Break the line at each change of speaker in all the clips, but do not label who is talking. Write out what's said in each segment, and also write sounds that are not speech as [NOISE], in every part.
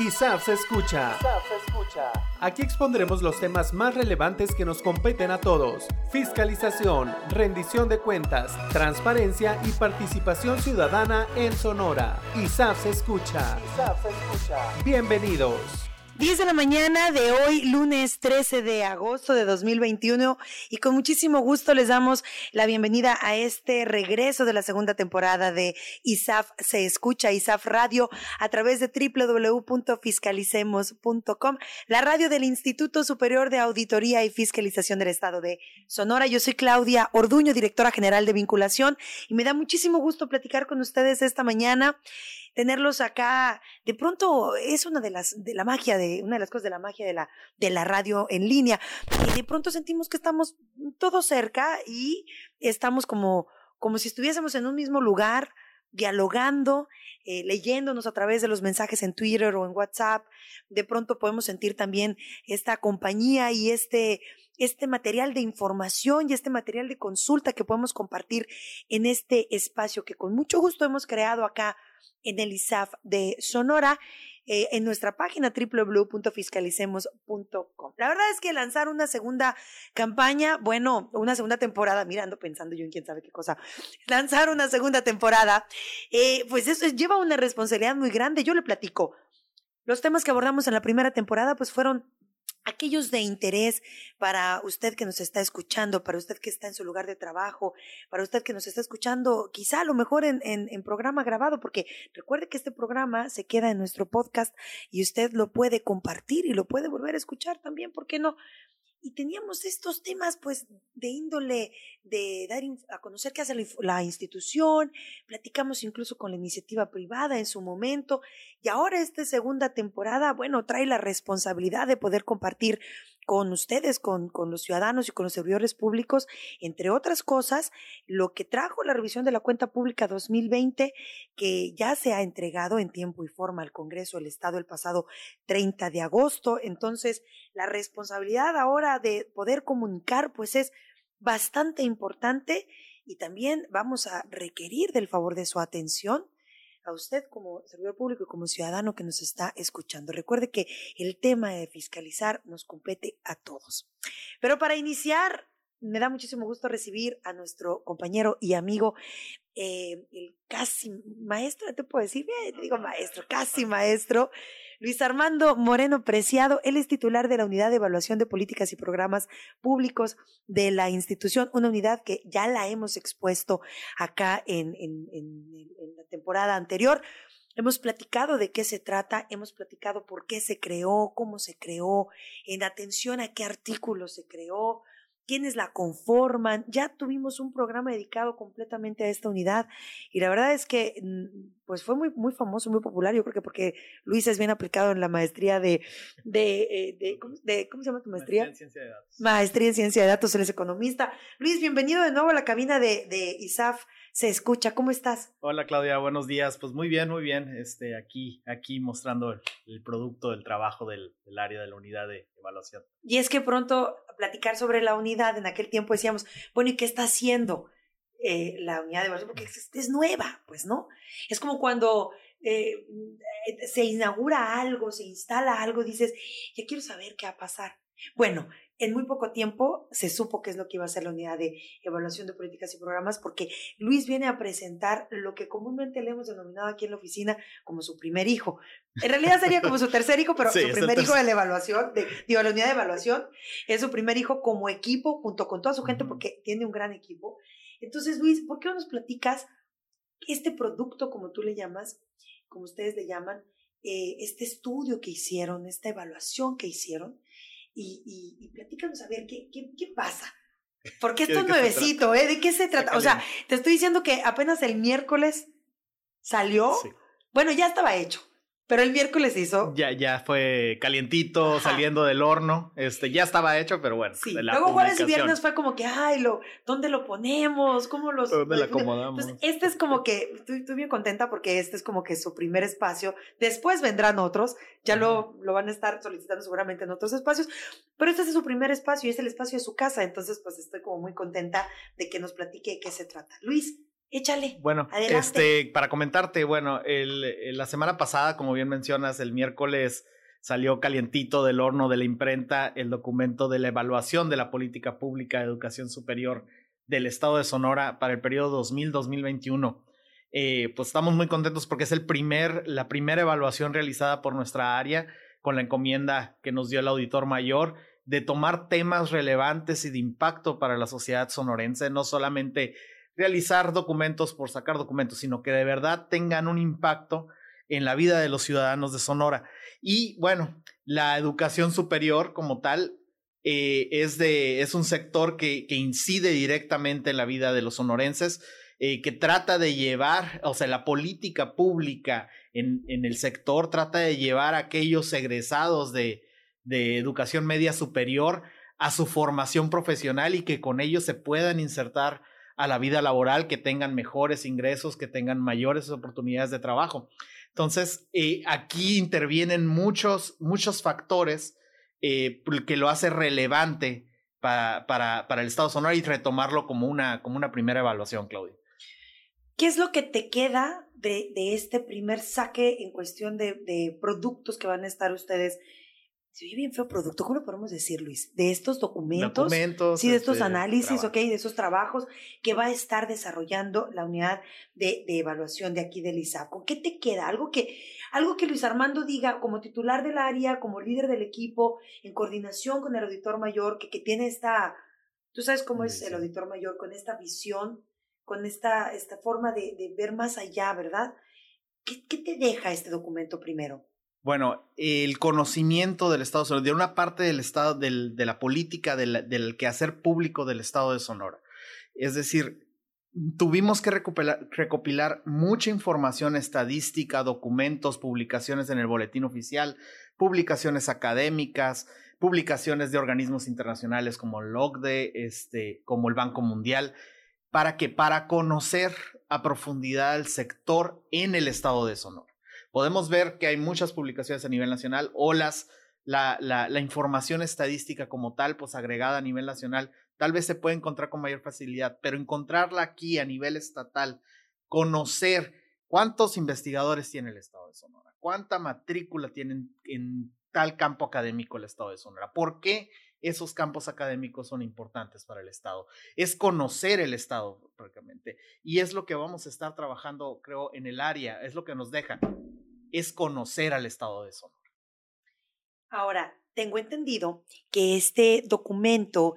ISAF se escucha. escucha. Aquí expondremos los temas más relevantes que nos competen a todos. Fiscalización, rendición de cuentas, transparencia y participación ciudadana en Sonora. ISAF se escucha. ISAF se escucha. Bienvenidos.
10 de la mañana de hoy, lunes 13 de agosto de 2021, y con muchísimo gusto les damos la bienvenida a este regreso de la segunda temporada de ISAF Se Escucha, ISAF Radio, a través de www.fiscalicemos.com, la radio del Instituto Superior de Auditoría y Fiscalización del Estado de Sonora. Yo soy Claudia Orduño, directora general de vinculación, y me da muchísimo gusto platicar con ustedes esta mañana tenerlos acá, de pronto es una de las, de la magia, de, una de las cosas de la magia de la, de la radio en línea. Y de pronto sentimos que estamos todos cerca y estamos como, como si estuviésemos en un mismo lugar, dialogando, eh, leyéndonos a través de los mensajes en Twitter o en WhatsApp. De pronto podemos sentir también esta compañía y este, este material de información y este material de consulta que podemos compartir en este espacio que con mucho gusto hemos creado acá en el ISAF de Sonora. Eh, en nuestra página www.fiscalicemos.com. La verdad es que lanzar una segunda campaña, bueno, una segunda temporada, mirando, pensando yo en quién sabe qué cosa, lanzar una segunda temporada, eh, pues eso lleva una responsabilidad muy grande. Yo le platico. Los temas que abordamos en la primera temporada, pues fueron aquellos de interés para usted que nos está escuchando, para usted que está en su lugar de trabajo, para usted que nos está escuchando, quizá a lo mejor en, en, en, programa grabado, porque recuerde que este programa se queda en nuestro podcast y usted lo puede compartir y lo puede volver a escuchar también, ¿por qué no? Y teníamos estos temas pues de índole de dar a conocer qué hace la, institución, platicamos incluso con la iniciativa privada en su momento y ahora esta segunda temporada, bueno, trae la responsabilidad de poder compartir con ustedes, con, con los ciudadanos y con los servidores públicos, entre otras cosas, lo que trajo la revisión de la cuenta pública 2020, que ya se ha entregado en tiempo y forma al Congreso del Estado el pasado 30 de agosto. Entonces, la responsabilidad ahora de poder comunicar, pues es bastante importante y también vamos a requerir del favor de su atención a usted como servidor público y como ciudadano que nos está escuchando. Recuerde que el tema de fiscalizar nos compete a todos. Pero para iniciar, me da muchísimo gusto recibir a nuestro compañero y amigo, eh, el casi maestro, te puedo decir, bien, digo maestro, casi maestro, Luis Armando Moreno Preciado. Él es titular de la Unidad de Evaluación de Políticas y Programas Públicos de la institución, una unidad que ya la hemos expuesto acá en, en, en, en la temporada anterior. Hemos platicado de qué se trata, hemos platicado por qué se creó, cómo se creó, en atención a qué artículo se creó, quiénes la conforman. Ya tuvimos un programa dedicado completamente a esta unidad y la verdad es que mm, pues fue muy, muy famoso, muy popular, yo creo que porque Luis es bien aplicado en la maestría de, de, eh, de, ¿cómo, se llama tu maestría?
Maestría en Ciencia de Datos.
Maestría en Ciencia de Datos, él es economista. Luis, bienvenido de nuevo a la cabina de, de ISAF se escucha. ¿Cómo estás?
Hola Claudia, buenos días. Pues muy bien, muy bien. Este, aquí, aquí mostrando el, producto del trabajo del, del, área de la unidad de evaluación.
Y es que pronto platicar sobre la unidad, en aquel tiempo decíamos, bueno, ¿y qué está haciendo eh, la unidad de evaluación? Porque es, es, nueva, pues, ¿no? Es como cuando eh, se inaugura algo, se instala algo, dices, ya quiero saber qué va a pasar. Bueno, en muy poco tiempo se supo qué es lo que iba a ser la unidad de evaluación de políticas y programas porque Luis viene a presentar lo que comúnmente le hemos denominado aquí en la oficina como su primer hijo. En realidad sería como su tercer hijo, pero [LAUGHS] su primer hijo de la evaluación, de, digo, la unidad de evaluación, es su primer hijo como equipo junto con toda su gente porque tiene un gran equipo. Entonces, Luis, ¿por qué no nos platicas este producto, como tú le llamas, como ustedes le llaman, eh, este estudio que hicieron, esta evaluación que hicieron? y, y, y platícanos a ver qué, qué, qué pasa. Porque esto es nuevecito, ¿eh? ¿De qué se trata? O sea, te estoy diciendo que apenas el miércoles salió. Sí. Bueno, ya estaba hecho. Pero el miércoles hizo.
Ya, ya fue calientito, Ajá. saliendo del horno. Este, ya estaba hecho, pero bueno.
Sí. Luego jueves y viernes fue como que, ay, lo, ¿dónde lo ponemos? ¿Cómo los?
¿Dónde lo acomodamos?
Entonces, este es como que, estoy, estoy, bien contenta porque este es como que su primer espacio. Después vendrán otros, ya lo, lo van a estar solicitando seguramente en otros espacios, pero este es su primer espacio y es el espacio de su casa. Entonces, pues estoy como muy contenta de que nos platique de qué se trata. Luis, Échale.
Bueno, este, para comentarte, bueno, el, la semana pasada, como bien mencionas, el miércoles salió calientito del horno de la imprenta el documento de la evaluación de la política pública de educación superior del estado de Sonora para el periodo 2000-2021. Eh, pues estamos muy contentos porque es el primer, la primera evaluación realizada por nuestra área con la encomienda que nos dio el auditor mayor de tomar temas relevantes y de impacto para la sociedad sonorense, no solamente realizar documentos por sacar documentos, sino que de verdad tengan un impacto en la vida de los ciudadanos de Sonora. Y bueno, la educación superior como tal eh, es, de, es un sector que, que, incide directamente en la vida de los sonorenses, eh, que trata de llevar, o sea, la política pública en, en el sector trata de llevar a aquellos egresados de, de educación media superior a su formación profesional y que con ellos se puedan insertar a la vida laboral, que tengan mejores ingresos, que tengan mayores oportunidades de trabajo. Entonces, eh, aquí intervienen muchos, muchos factores eh, que lo hace relevante para, para, para el Estado Sonora y retomarlo como una, como una primera evaluación, Claudia.
¿Qué es lo que te queda de, de este primer saque en cuestión de, de productos que van a estar ustedes se oye bien feo producto, ¿cómo lo podemos decir, Luis? De estos documentos,
documentos
sí, de estos este, análisis, ok, de esos trabajos que va a estar desarrollando la unidad de, de evaluación de aquí del ISACO. ¿Qué te queda? Algo que, algo que Luis Armando diga como titular del área, como líder del equipo, en coordinación con el auditor mayor, que, que tiene esta, tú sabes cómo es el auditor mayor, con esta visión, con esta, esta forma de, de ver más allá, ¿verdad? ¿Qué, ¿Qué te deja este documento primero?
Bueno, el conocimiento del Estado de Sonora, de una parte del Estado, de la política, del, del, quehacer público del Estado de Sonora. Es decir, tuvimos que recopilar, recopilar, mucha información estadística, documentos, publicaciones en el boletín oficial, publicaciones académicas, publicaciones de organismos internacionales como el OCDE, este, como el Banco Mundial, para que para conocer a profundidad el sector en el Estado de Sonora podemos ver que hay muchas publicaciones a nivel nacional o las, la, la, la, información estadística como tal, pues agregada a nivel nacional, tal vez se puede encontrar con mayor facilidad, pero encontrarla aquí a nivel estatal, conocer cuántos investigadores tiene el Estado de Sonora, cuánta matrícula tienen en tal campo académico el Estado de Sonora, por qué esos campos académicos son importantes para el Estado. Es conocer el Estado, prácticamente. Y es lo que vamos a estar trabajando, creo, en el área, es lo que nos deja es conocer al Estado de Sonora.
Ahora, tengo entendido que este documento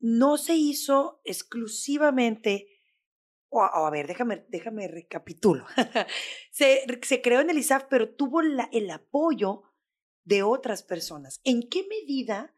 no se hizo exclusivamente, o, a ver, déjame, déjame recapitulo. [LAUGHS] se, se, creó en el ISAF, pero tuvo la, el apoyo de otras personas. ¿En qué medida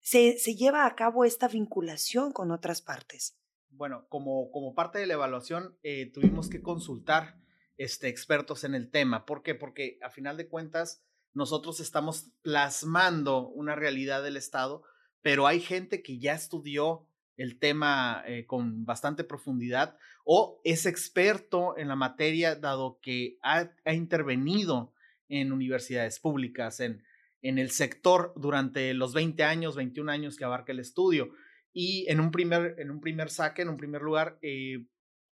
se, se lleva a cabo esta vinculación con otras partes?
Bueno, como, como parte de la evaluación, eh, tuvimos que consultar este, expertos en el tema. ¿Por qué? Porque a final de cuentas nosotros estamos plasmando una realidad del Estado, pero hay gente que ya estudió el tema eh, con bastante profundidad o es experto en la materia dado que ha, intervenido en universidades públicas, en, en el sector durante los 20 años, 21 años que abarca el estudio. Y en un primer, en un primer saque, en un primer lugar, eh,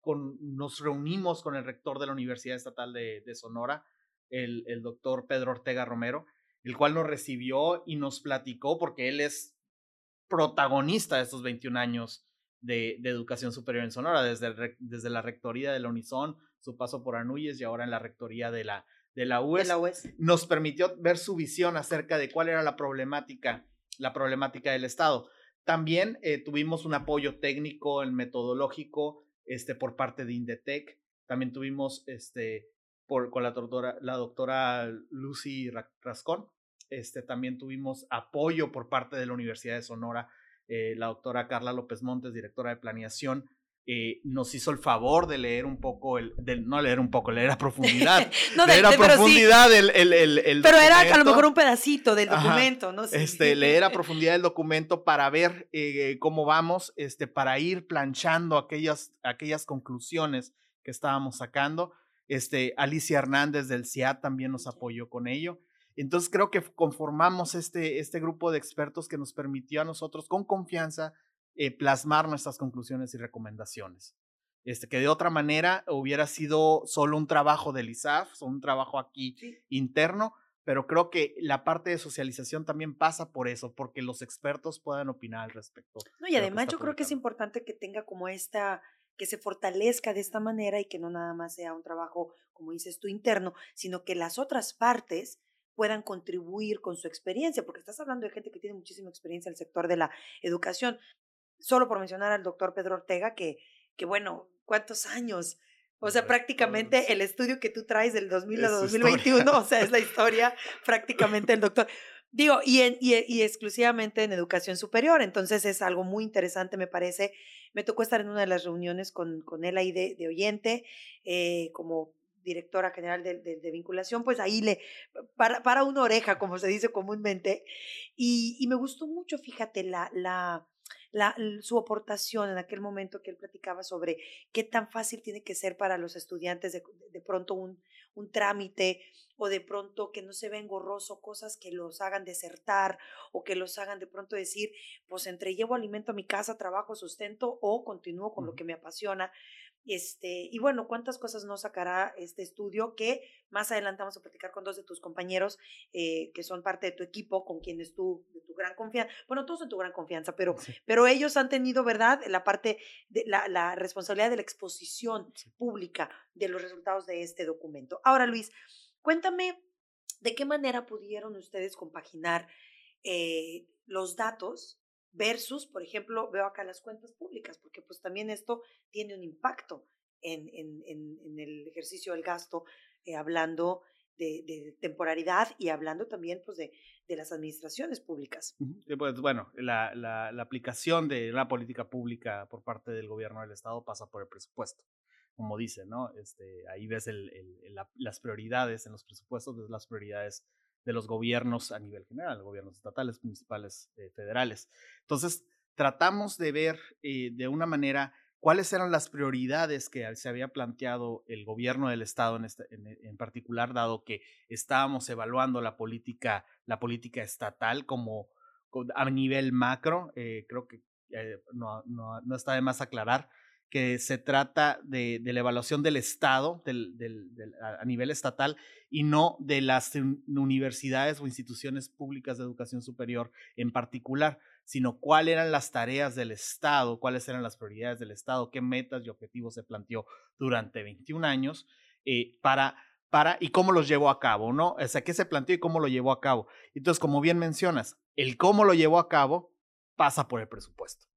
nos reunimos con el rector de la Universidad Estatal de, Sonora, el, el, doctor Pedro Ortega Romero, el cual nos recibió y nos platicó porque él es protagonista de estos 21 años de, de educación superior en Sonora, desde, desde la rectoría de la Unison, su paso por Anuyes y ahora en la rectoría de la, de la UES,
la UES,
nos permitió ver su visión acerca de cuál era la problemática, la problemática del Estado. También eh, tuvimos un apoyo técnico, el metodológico, este, por parte de Indetec. También tuvimos este, por, con la doctora, la doctora Lucy Rascón. Este, también tuvimos apoyo por parte de la Universidad de Sonora, eh, la doctora Carla López Montes, directora de planeación, eh, nos hizo el favor de leer un poco, el, de, no leer un poco, leer a profundidad. [LAUGHS] no, leer a profundidad el, el, el,
Pero era a lo mejor un pedacito del documento, ¿no?
Este, leer a [LAUGHS] profundidad el documento para ver eh, cómo vamos, este, para ir planchando aquellas, aquellas conclusiones que estábamos sacando. Este, Alicia Hernández del CIAT también nos apoyó con ello. Entonces creo que conformamos este, este grupo de expertos que nos permitió a nosotros con confianza eh, plasmar nuestras conclusiones y recomendaciones. este, que de otra manera hubiera sido solo un trabajo del ISAF, un trabajo aquí interno, pero creo que la parte de socialización también pasa por eso, porque los expertos puedan opinar al respecto.
No, y además yo creo que es importante que tenga como esta, que se fortalezca de esta manera y que no nada más sea un trabajo, como dices tú, interno, sino que las otras partes puedan contribuir con su experiencia, porque estás hablando de gente que tiene muchísima experiencia en el sector de la educación. Solo por mencionar al doctor Pedro Ortega, que, que bueno, ¿cuántos años? O sea, prácticamente el estudio que tú traes del 2000 a 2021, o sea, es la [LAUGHS] historia prácticamente del doctor. Digo, y, y, exclusivamente en educación superior, entonces es algo muy interesante, me parece. Me tocó estar en una de las reuniones con, con él ahí de, de oyente, eh, como directora general de, de, vinculación, pues ahí le, para, para una oreja, como se dice comúnmente, y, y me gustó mucho, fíjate, la, la, la, su aportación en aquel momento que él platicaba sobre qué tan fácil tiene que ser para los estudiantes de, de pronto un, un trámite o de pronto que no se ve engorroso cosas que los hagan desertar o que los hagan de pronto decir, pues entre llevo alimento a mi casa, trabajo, sustento o continúo con lo que me apasiona. Este, y bueno, cuántas cosas no sacará este estudio que más adelante vamos a platicar con dos de tus compañeros eh, que son parte de tu equipo, con quienes tú, de tu gran confianza, bueno, todos en tu gran confianza, pero, pero ellos han tenido, ¿verdad?, la parte de la, la responsabilidad de la exposición pública de los resultados de este documento. Ahora, Luis, cuéntame de qué manera pudieron ustedes compaginar eh, los datos versus, por ejemplo, veo acá las cuentas públicas, porque pues también esto tiene un impacto en, en, el ejercicio del gasto, eh, hablando de, de, temporalidad y hablando también pues de, de las administraciones públicas.
Pues bueno, la, la, la, aplicación de una política pública por parte del gobierno del Estado pasa por el presupuesto. Como dice, ¿no? Este, ahí ves el, el, las prioridades en los presupuestos, ves las prioridades de los gobiernos a nivel general, gobiernos estatales, municipales, eh, federales. Entonces, tratamos de ver eh, de una manera cuáles eran las prioridades que se había planteado el gobierno del estado en, este, en, particular, dado que estábamos evaluando la política, la política estatal como a nivel macro. Eh, creo que no, no, no, está de más aclarar que se trata de, la evaluación del Estado a nivel estatal y no de las universidades o instituciones públicas de educación superior en particular, sino cuáles eran las tareas del Estado, cuáles eran las prioridades del Estado, qué metas y objetivos se planteó durante 21 años eh, para para y cómo los llevó a cabo, ¿no? O sea, qué se planteó y cómo lo llevó a cabo. Entonces, como bien mencionas, el cómo lo llevó a cabo pasa por el presupuesto.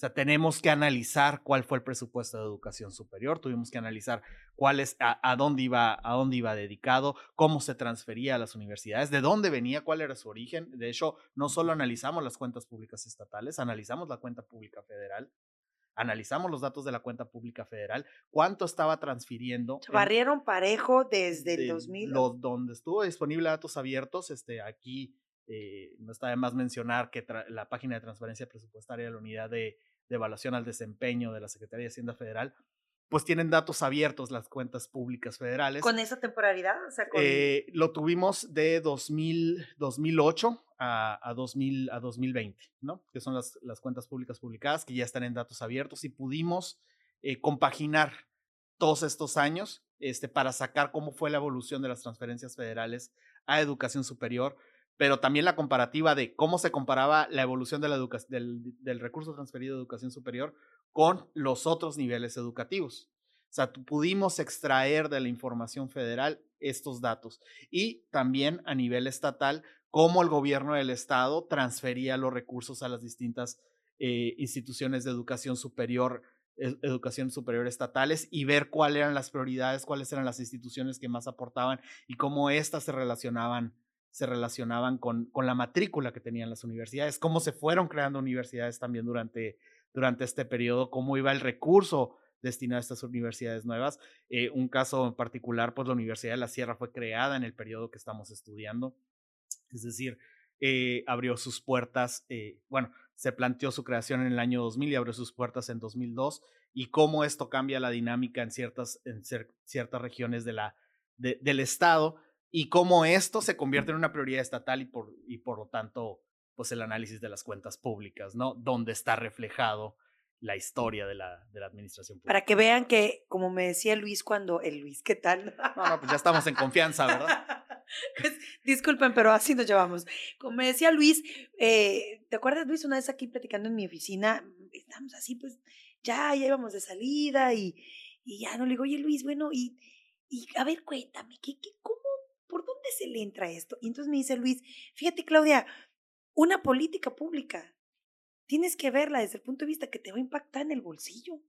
O sea, tenemos que analizar cuál fue el presupuesto de educación superior, tuvimos que analizar cuál es, a, dónde iba, a dónde iba dedicado, cómo se transfería a las universidades, de dónde venía, cuál era su origen. De hecho, no solo analizamos las cuentas públicas estatales, analizamos la cuenta pública federal, analizamos los datos de la cuenta pública federal, cuánto estaba transfiriendo.
Barrieron parejo desde el 2000.
Los, donde estuvo disponible datos abiertos, este, aquí eh, no está de más mencionar que la página de transparencia presupuestaria de la unidad de de evaluación al desempeño de la Secretaría de Hacienda Federal, pues tienen datos abiertos las cuentas públicas federales.
¿Con esa temporalidad?
Eh, lo tuvimos de 2000, 2008 a, a, 2000, a 2020, ¿no? Que son las, las cuentas públicas publicadas que ya están en datos abiertos y pudimos eh, compaginar todos estos años este, para sacar cómo fue la evolución de las transferencias federales a educación superior pero también la comparativa de cómo se comparaba la evolución del, recurso transferido de educación superior con los otros niveles educativos. O sea, pudimos extraer de la información federal estos datos y también a nivel estatal, cómo el gobierno del estado transfería los recursos a las distintas eh, instituciones de educación superior educación superior estatales y ver cuáles eran las prioridades, cuáles eran las instituciones que más aportaban y cómo éstas se relacionaban se relacionaban con, con la matrícula que tenían las universidades, cómo se fueron creando universidades también durante, durante este periodo, cómo iba el recurso destinado a estas universidades nuevas. Eh, un caso en particular, pues la Universidad de la Sierra fue creada en el periodo que estamos estudiando, es decir, eh, abrió sus puertas, eh, bueno, se planteó su creación en el año 2000 y abrió sus puertas en 2002, y cómo esto cambia la dinámica en ciertas, en ciertas regiones de la, del Estado y cómo esto se convierte en una prioridad estatal y por, y por lo tanto, pues el análisis de las cuentas públicas, ¿no? Donde está reflejado la historia de la, de la administración pública.
Para que vean que, como me decía Luis cuando, el Luis, ¿qué tal?
No, no, pues ya estamos en confianza, ¿verdad? [LAUGHS]
Pues, disculpen, pero así nos llevamos. Como me decía Luis, eh, ¿te acuerdas, Luis, una vez aquí platicando en mi oficina? Estamos así, pues ya, ya íbamos de salida y, y ya no le digo, oye Luis, bueno, y, y a ver, cuéntame, ¿qué, qué, ¿cómo, por dónde se le entra esto? Y entonces me dice Luis, fíjate, Claudia, una política pública tienes que verla desde el punto de vista que te va a impactar en el bolsillo.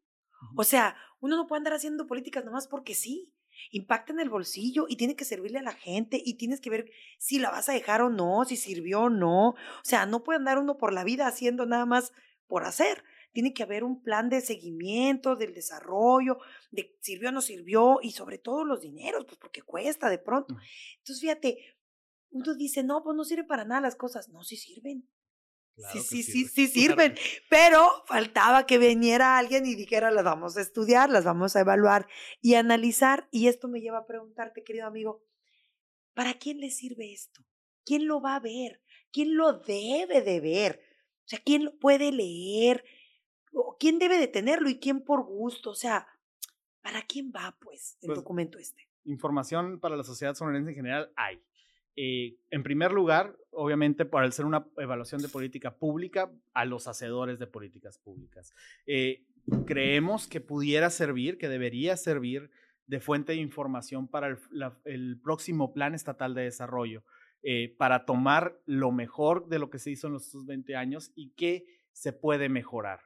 O sea, uno no puede andar haciendo políticas nomás porque sí. Impacta en el bolsillo y tiene que servirle a la gente y tienes que ver si la vas a dejar o no, si sirvió o no. O sea, no puede andar uno por la vida haciendo nada más por hacer. Tiene que haber un plan de seguimiento del desarrollo, de sirvió o no sirvió y sobre todo los dineros, pues porque cuesta de pronto. Entonces, fíjate, uno dice, no, pues no sirve para nada las cosas. No, sí sirven sí, sí, sí, sí [LAUGHS] sirven, pero faltaba que viniera alguien y dijera, las vamos a estudiar, las vamos a evaluar y analizar. Y esto me lleva a preguntarte, querido amigo, ¿para quién le sirve esto? ¿Quién lo va a ver? ¿Quién lo debe de ver? O sea, ¿quién lo puede leer? ¿O ¿Quién debe de tenerlo y quién por gusto? O sea, ¿para quién va, pues, el pues documento este?
Información para la sociedad sonorense en general hay. Eh, en primer lugar, obviamente, por ser una evaluación de política pública, a los hacedores de políticas públicas. Eh, creemos que pudiera servir, que debería servir de fuente de información para el, próximo Plan Estatal de Desarrollo, eh, para tomar lo mejor de lo que se hizo en los 20 años y qué se puede mejorar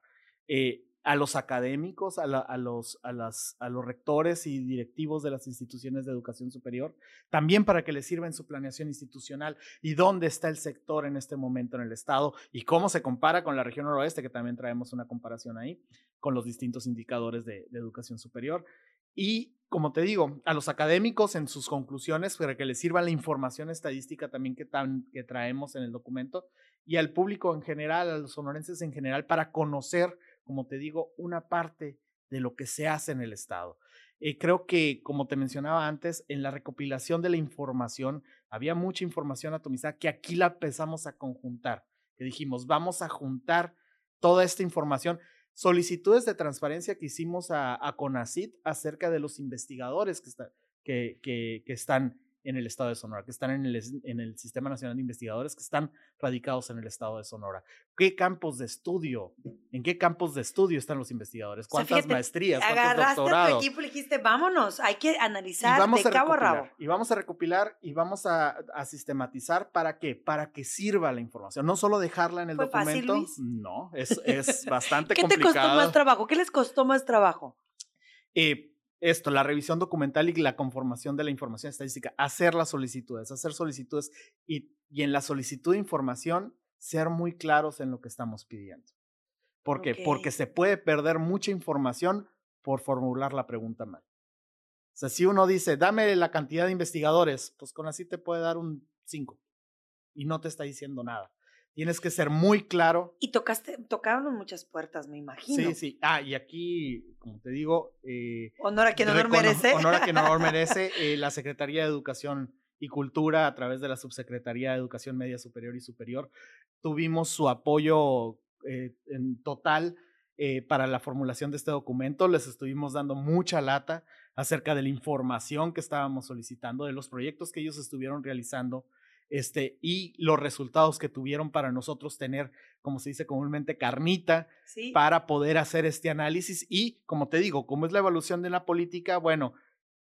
a los académicos, a, los, a, las, a los rectores y directivos de las instituciones de educación superior, también para que les sirva en su planeación institucional y dónde está el sector en este momento en el Estado y cómo se compara con la región noroeste, que también traemos una comparación ahí, con los distintos indicadores de, educación superior. Y como te digo, a los académicos en sus conclusiones para que les sirva la información estadística también que, que traemos en el documento y al público en general, a los sonorenses en general, para conocer como te digo, una parte de lo que se hace en el Estado. Eh, creo que, como te mencionaba antes, en la recopilación de la información había mucha información atomizada que aquí la empezamos a conjuntar, que dijimos, vamos a juntar toda esta información, solicitudes de transparencia que hicimos a, a CONACIT acerca de los investigadores que, que, que, que están en el estado de Sonora, que están en el, en el Sistema Nacional de Investigadores, que están radicados en el estado de Sonora. ¿Qué campos de estudio? ¿En qué campos de estudio están los investigadores? ¿Cuántas maestrías? ¿Cuántos
agarraste
doctorados?
a tu equipo y dijiste, vámonos, hay que analizar de cabo a rabo.
Y vamos a recopilar y vamos a, a, sistematizar para qué? Para que sirva la información. No solo dejarla en el
¿Fue
documento.
Fácil, Luis?
No, es, es bastante
¿Qué [LAUGHS]
complicado.
¿Qué te costó más trabajo? ¿Qué les costó más trabajo?
Eh, esto, la revisión documental y la conformación de la información estadística, hacer las solicitudes, hacer solicitudes y, y en la solicitud de información ser muy claros en lo que estamos pidiendo. ¿Por qué? Porque se puede perder mucha información por formular la pregunta mal. O sea, si uno dice, dame la cantidad de investigadores, pues con así te puede dar un 5 y no te está diciendo nada. Tienes que ser muy claro.
Y tocaste, tocaron muchas puertas, me imagino.
Sí, sí. Ah, y aquí, como te digo. Eh,
honor a quien honor merece.
Honor a quien honor [LAUGHS] merece. Eh, la Secretaría de Educación y Cultura, a través de la Subsecretaría de Educación Media Superior y Superior, tuvimos su apoyo eh, en total para la formulación de este documento. Les estuvimos dando mucha lata acerca de la información que estábamos solicitando, de los proyectos que ellos estuvieron realizando este, y los resultados que tuvieron para nosotros tener, como se dice comúnmente, carnita para poder hacer este análisis. Y, como te digo, como es la evolución de la política, bueno,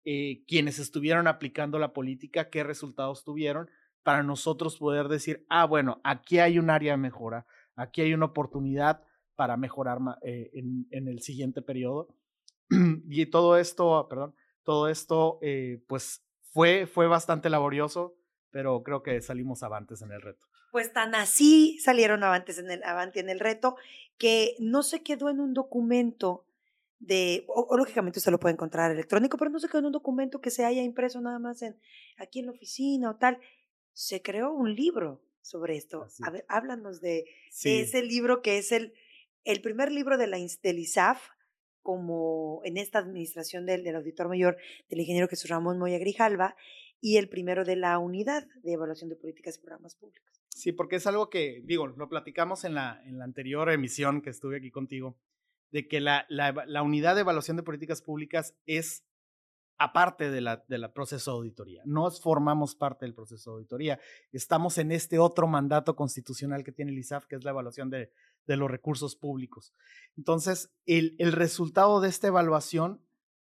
eh, quienes estuvieron aplicando la política, qué resultados tuvieron, para nosotros poder decir, ah, bueno, aquí hay un área de mejora, aquí hay una oportunidad para mejorar eh, en, en, el siguiente periodo. [CLEARS THROAT] y todo esto, perdón, todo esto, eh, pues fue, fue bastante laborioso pero creo que salimos avantes en el reto.
Pues tan así salieron avantes en el, avante en el reto que no se quedó en un documento de, o, lógicamente usted lo puede encontrar electrónico, pero no se quedó en un documento que se haya impreso nada más en, aquí en la oficina o tal. Se creó un libro sobre esto. A ver, háblanos de, ese libro que es el, el primer libro de la, del ISAF, como en esta administración del, del auditor mayor del ingeniero Jesús Ramón Moya Grijalva, y el primero de la unidad de evaluación de políticas y programas públicos.
Sí, porque es algo que, digo, lo platicamos en la, en la anterior emisión que estuve aquí contigo. de que la, la, unidad de evaluación de políticas públicas es aparte del de la proceso de auditoría. No formamos parte del proceso de auditoría. Estamos en este otro mandato constitucional que tiene el ISAF, que es la evaluación de, de los recursos públicos. Entonces, el, el resultado de esta evaluación,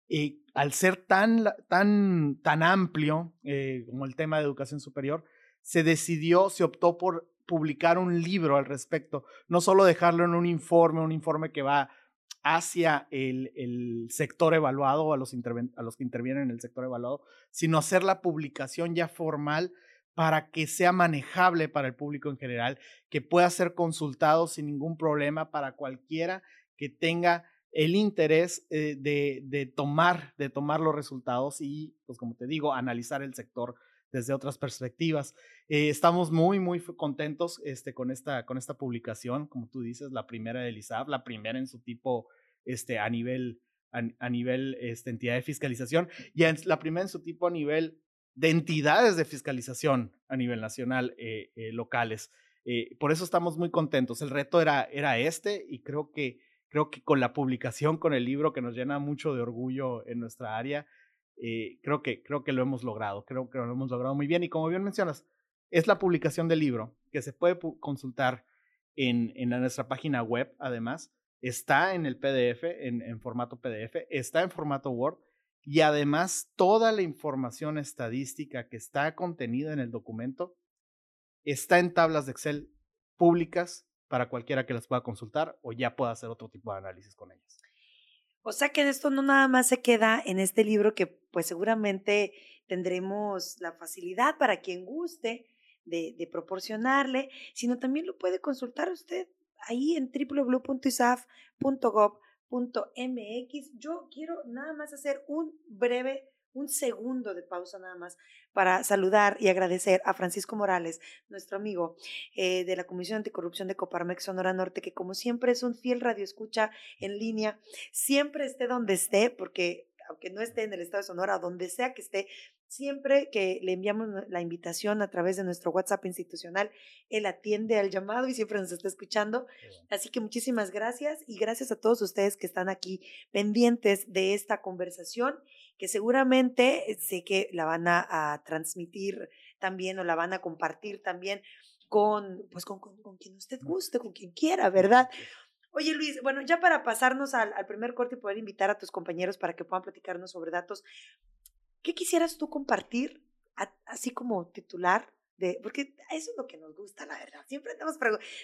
eh, al ser tan, tan, tan amplio eh, como el tema de educación superior, se decidió, se optó por publicar un libro al respecto, no solo dejarlo en un informe, un informe que va hacia el, el sector evaluado a los, a los que intervienen en el sector evaluado, sino hacer la publicación ya formal para que sea manejable para el público en general, que pueda ser consultado sin ningún problema para cualquiera que tenga el interés eh, de, de, tomar, de tomar los resultados y, pues como te digo, analizar el sector desde otras perspectivas. Eh, estamos muy, muy contentos este, con, esta, con esta publicación, como tú dices, la primera de ISAF, la primera en su tipo este, a nivel, a, nivel este, entidad de fiscalización y la primera en su tipo a nivel de entidades de fiscalización a nivel nacional, eh, eh, locales. Por eso estamos muy contentos. El reto era, era este y creo que, creo que con la publicación, con el libro que nos llena mucho de orgullo en nuestra área, creo, que, creo que lo hemos logrado. Creo que lo hemos logrado muy bien. Y como bien mencionas, es la publicación del libro que se puede consultar en, en nuestra página web, además. Está en el PDF, en, en formato PDF, está en formato Word y además toda la información estadística que está contenida en el documento está en tablas de Excel públicas para cualquiera que las pueda consultar o ya pueda hacer otro tipo de análisis con ellas.
O sea que esto no nada más se queda en este libro que pues seguramente tendremos la facilidad para quien guste de, proporcionarle, sino también lo puede consultar usted ahí en www.isaf.gov .mx. Yo quiero nada más hacer un breve, un segundo de pausa nada más para saludar y agradecer a Francisco Morales, nuestro amigo eh, de la Comisión Anticorrupción de Coparmex Sonora Norte, que como siempre es un fiel radioescucha en línea, siempre esté donde esté, porque aunque no esté en el estado de Sonora, donde sea que esté, siempre que le enviamos la invitación a través de nuestro WhatsApp institucional, él atiende al llamado y siempre nos está escuchando. Así que muchísimas gracias y gracias a todos ustedes que están aquí pendientes de esta conversación, que seguramente eh, sé que la van a, transmitir también o la van a compartir también con, pues con, con quien usted guste, con quien quiera, ¿verdad? Oye, Luis, bueno, ya para pasarnos al, primer corte y poder invitar a tus compañeros para que puedan platicarnos sobre datos, ¿qué quisieras tú compartir, así como titular? De, porque eso es lo que nos gusta, la verdad. Siempre andamos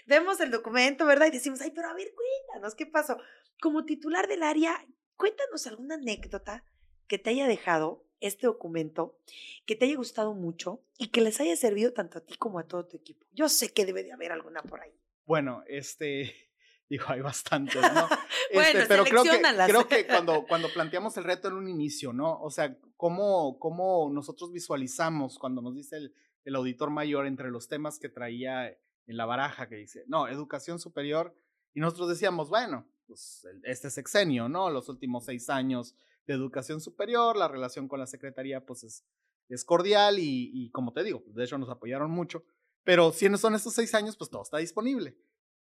vemos el documento, ¿verdad? Y decimos, ay, pero a ver, cuéntanos, ¿qué pasó? Como titular del área, cuéntanos alguna anécdota que te haya dejado este documento, que te haya gustado mucho y que les haya servido tanto a ti como a todo tu equipo. Yo sé que debe de haber alguna por ahí.
Bueno, este, Digo, hay bastantes, ¿no? [LAUGHS] Este, pero creo que, creo que cuando, cuando planteamos el reto en un inicio, ¿no? O sea, cómo, cómo nosotros visualizamos cuando nos dice el, el auditor mayor entre los temas que traía en la baraja, que dice, no, educación superior, y nosotros decíamos, bueno, pues este sexenio, ¿no? Los últimos seis años de educación superior, la relación con la secretaría, pues es, es cordial y, y como te digo, de hecho nos apoyaron mucho, pero si no son estos seis años, pues todo está disponible.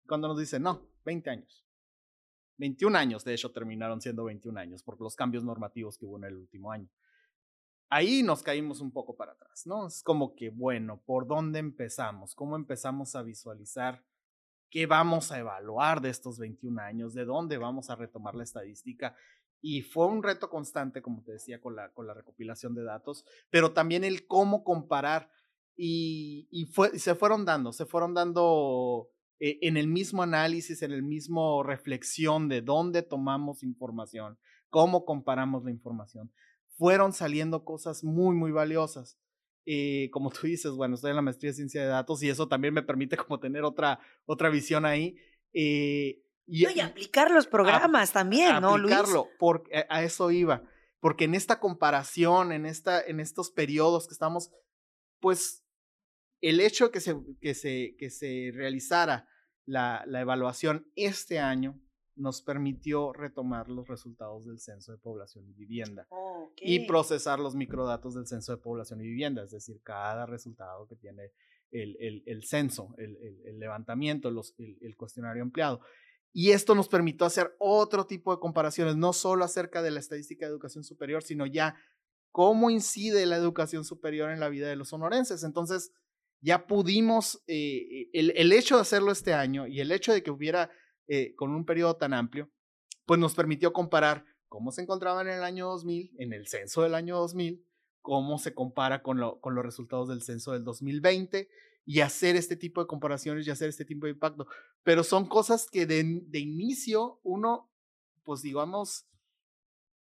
Cuando nos dicen, no, 20 años. 21 años, de hecho, terminaron siendo 21 años por los cambios normativos que hubo en el último año. Ahí nos caímos un poco para atrás, ¿no? Es como que, bueno, ¿por dónde empezamos? ¿Cómo empezamos a visualizar qué vamos a evaluar de estos 21 años? ¿De dónde vamos a retomar la estadística? Y fue un reto constante, como te decía, con la, con la recopilación de datos, pero también el cómo comparar. Y, y, fue, se fueron dando, se fueron dando eh, en el mismo análisis, en el mismo reflexión de dónde tomamos información, cómo comparamos la información, fueron saliendo cosas muy, muy valiosas. Eh, como tú dices, bueno, estoy en la maestría de ciencia de datos y eso también me permite como tener otra, otra visión ahí.
Eh, y, aplicar los programas también, ¿no, Luis? Aplicarlo,
porque a eso iba. Porque en esta comparación, en, esta, en estos periodos que estamos, pues el hecho que se, que se, que se realizara la, evaluación este año nos permitió retomar los resultados del Censo de Población y Vivienda y procesar los microdatos del Censo de Población y Vivienda, es decir, cada resultado que tiene el, el, censo, el, levantamiento, los, el, cuestionario empleado. Y esto nos permitió hacer otro tipo de comparaciones, no solo acerca de la estadística de educación superior, sino ya cómo incide la educación superior en la vida de los sonorenses. Entonces, ya pudimos, eh, el, hecho de hacerlo este año y el hecho de que hubiera eh, con un periodo tan amplio, pues nos permitió comparar cómo se encontraban en el año 2000, en el censo del año 2000, cómo se compara con, lo, con los resultados del censo del 2020 y hacer este tipo de comparaciones y hacer este tipo de impacto. Pero son cosas que de, de inicio uno, pues digamos,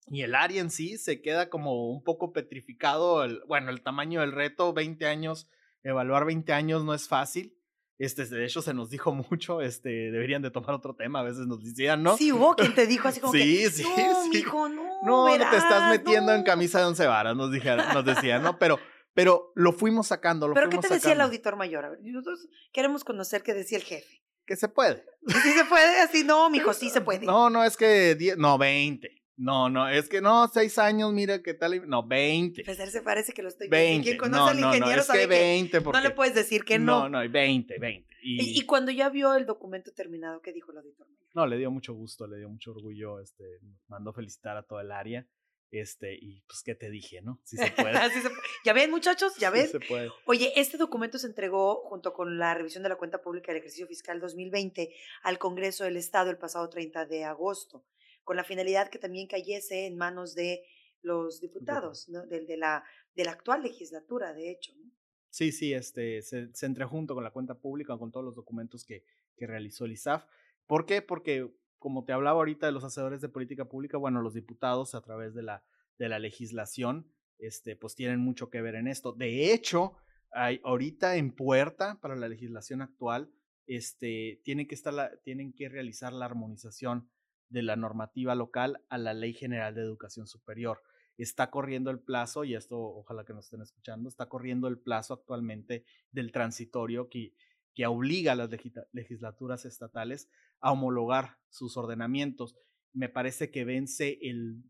y el área en sí se queda como un poco petrificado. El, bueno, el tamaño del reto, 20 años, evaluar 20 años no es fácil. Este, de hecho, se nos dijo mucho, este, deberían de tomar otro tema, a veces nos decían, ¿no?
Sí, hubo quien te dijo así [LAUGHS] como
sí,
que,
sí,
no,
sí.
Mijo, no,
no, no te estás metiendo en camisa de once varas, nos, dijeron, nos decían, ¿no? Pero, pero lo fuimos sacando, lo
¿Pero qué
fuimos
te decía el auditor mayor? A ver, nosotros queremos conocer qué decía el jefe.
Que se puede.
¿Sí se puede? Así, no, mijo, sí se [LAUGHS] puede.
No, no, es que, die- no, 20. No, no, es que no, seis años, mira qué tal. No, 20.
Pues él se parece que lo estoy
20.
Quien conoce
no,
al
no, no,
ingeniero
es
sabe
que 20. Porque,
no le puedes decir que no.
No, no, 20, 20. Y,
Y, y cuando ya vio el documento terminado, ¿qué dijo el auditor
no, le dio mucho gusto, le dio mucho orgullo, este, mandó felicitar a todo el área, este, y pues, ¿qué te dije, no? Sí se [LAUGHS] puede.
Así se- ¿Ya ven, muchachos? ¿Ya
Sí
ven?
se puede.
Oye, este documento se entregó junto con la revisión de la cuenta pública del ejercicio fiscal 2020 al Congreso del Estado el pasado 30 de agosto, con la finalidad que también cayese en manos de los diputados, ¿no? de, de la, de la actual legislatura, de hecho. ¿no?
Sí, sí, este, se, se entre junto con la cuenta pública, con todos los documentos que, que realizó el ISAF. ¿Por qué? Porque, como te hablaba ahorita de los hacedores de política pública, bueno, los diputados a través de la, de la legislación, este, pues tienen mucho que ver en esto. De hecho, hay ahorita en puerta para la legislación actual, este, tienen que estar la, tienen que realizar la armonización de la normativa local a la Ley General de Educación Superior está corriendo el plazo, y esto ojalá que nos estén escuchando, está corriendo el plazo actualmente del transitorio que, que obliga a las legislaturas estatales a homologar sus ordenamientos. Me parece que vence el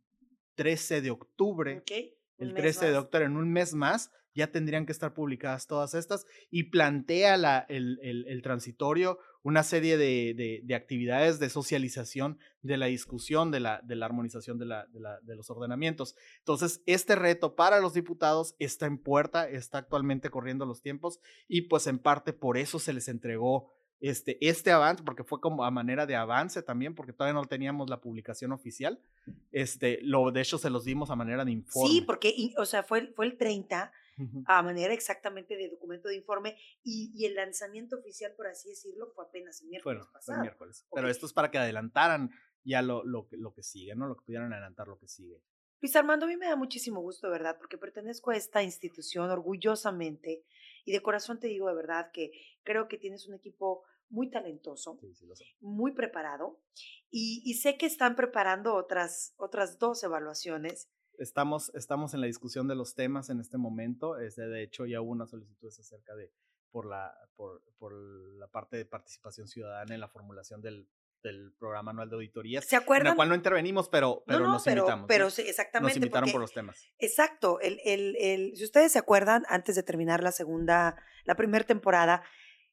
13 de octubre. El
mes
13 de octubre, en un mes más, ya tendrían que estar publicadas todas estas y plantea la, el, el- el transitorio una serie de, de- de actividades de socialización de la discusión de la, de la armonización de, la, de, los ordenamientos. Entonces, este reto para los diputados está en puerta, está actualmente corriendo los tiempos y pues en parte por eso se les entregó este, este avance, porque fue como a manera de avance también, porque todavía no teníamos la publicación oficial. Este, lo, de hecho, se los dimos a manera de informe.
Sí, porque, o sea, fue, fue el 30 A manera exactamente de documento de informe y, y el lanzamiento oficial, por así decirlo, fue apenas el miércoles
Bueno, fue el
pasado.
miércoles. Pero
Ok.
esto es para que adelantaran ya lo, lo, que- lo que sigue, ¿no? Lo que pudieran adelantar lo que sigue.
Luis Armando, a mí me da muchísimo gusto, ¿verdad? Porque pertenezco a esta institución orgullosamente y de corazón te digo de verdad que creo que tienes un equipo muy talentoso,
Sí, sí,
muy preparado y, y sé que están preparando otras, otras dos evaluaciones.
Estamos, estamos en la discusión de los temas en este momento. Este, de hecho, ya hubo unas solicitudes acerca de, por la, por, por la parte de participación ciudadana en la formulación del, del programa anual de auditorías.
¿Se
En
acuerdan?
la cual no intervenimos, pero, pero
no, no,
nos
pero,
invitamos. ¿no?
pero sí, exactamente.
nos invitaron
porque-
por los temas.
Exacto. El, el, el, si ustedes se acuerdan, antes de terminar la segunda, la primera temporada,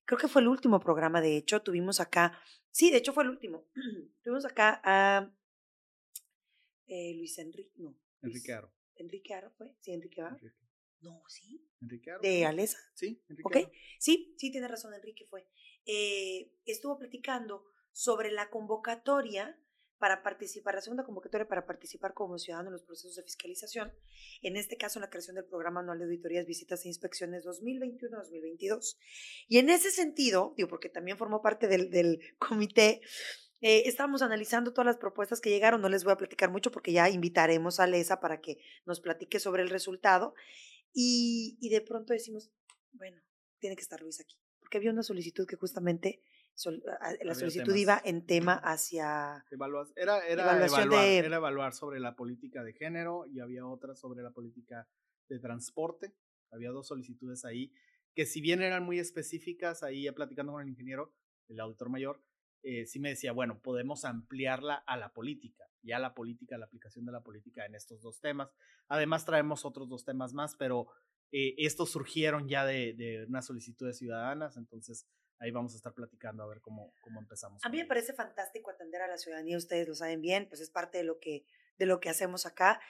creo que fue el último programa, de hecho, tuvimos acá, sí, de hecho fue el último, [CLEARS THROAT] tuvimos acá a eh, Luis Enrique, no.
Enrique Aro.
Enrique Aro fue, sí, Enrique Aro.
Enrique,
No, sí,
Enrique Aro.
de Alesa.
Sí, Enrique
¿Ok?
Aro.
Sí, sí, tiene razón, Enrique fue. Eh, estuvo platicando sobre la convocatoria para participar, la segunda convocatoria para participar como ciudadano en los procesos de fiscalización, en este caso en la creación del programa anual de auditorías, visitas e inspecciones 2021-2022. Y en ese sentido, digo, porque también formó parte del, del comité, eh, estábamos analizando todas las propuestas que llegaron, no les voy a platicar mucho porque ya invitaremos a Lesa para que nos platique sobre el resultado. Y, y de pronto decimos, bueno, tiene que estar Luis aquí, porque había una solicitud que justamente sol- la solicitud
temas.
iba en tema hacia
era, era,
Evaluación
evaluar,
de-
era evaluar sobre la política de género y había otra sobre la política de transporte. Había dos solicitudes ahí que si bien eran muy específicas, ahí ya platicando con el ingeniero, el auditor mayor, eh, sí me decía, bueno, podemos ampliarla a la política, ya la política, la aplicación de la política en estos dos temas. Además traemos otros dos temas más, pero eh, estos surgieron ya de, de unas solicitudes ciudadanas, entonces ahí vamos a estar platicando a ver cómo, cómo empezamos.
A mí me parece fantástico atender a la ciudadanía, ustedes lo saben bien, pues es parte de lo que, de lo que hacemos acá,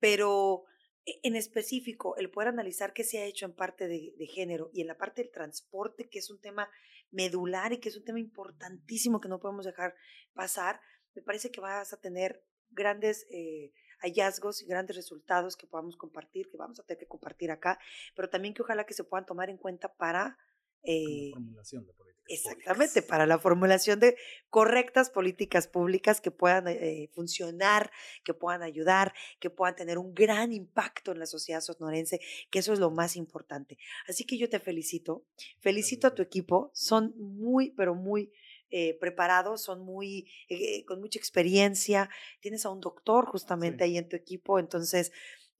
pero e, en específico, el poder analizar qué se ha hecho en parte de, de, género y en la parte del transporte, que es un tema medular y que es un tema importantísimo que no podemos dejar pasar, me parece que vas a tener grandes eh, hallazgos y grandes resultados que podamos compartir, que vamos a tener que compartir acá, pero también que ojalá que se puedan tomar en cuenta para
eh, formulación de políticas
exactamente, para la formulación de correctas políticas públicas que puedan eh, funcionar, que puedan ayudar, que puedan tener un gran impacto en la sociedad sonorense, que eso es lo más importante. Así que yo te felicito, felicito a tu equipo, son muy, pero muy eh, preparados, son muy, eh, con mucha experiencia, tienes a un doctor justamente ahí en tu equipo, entonces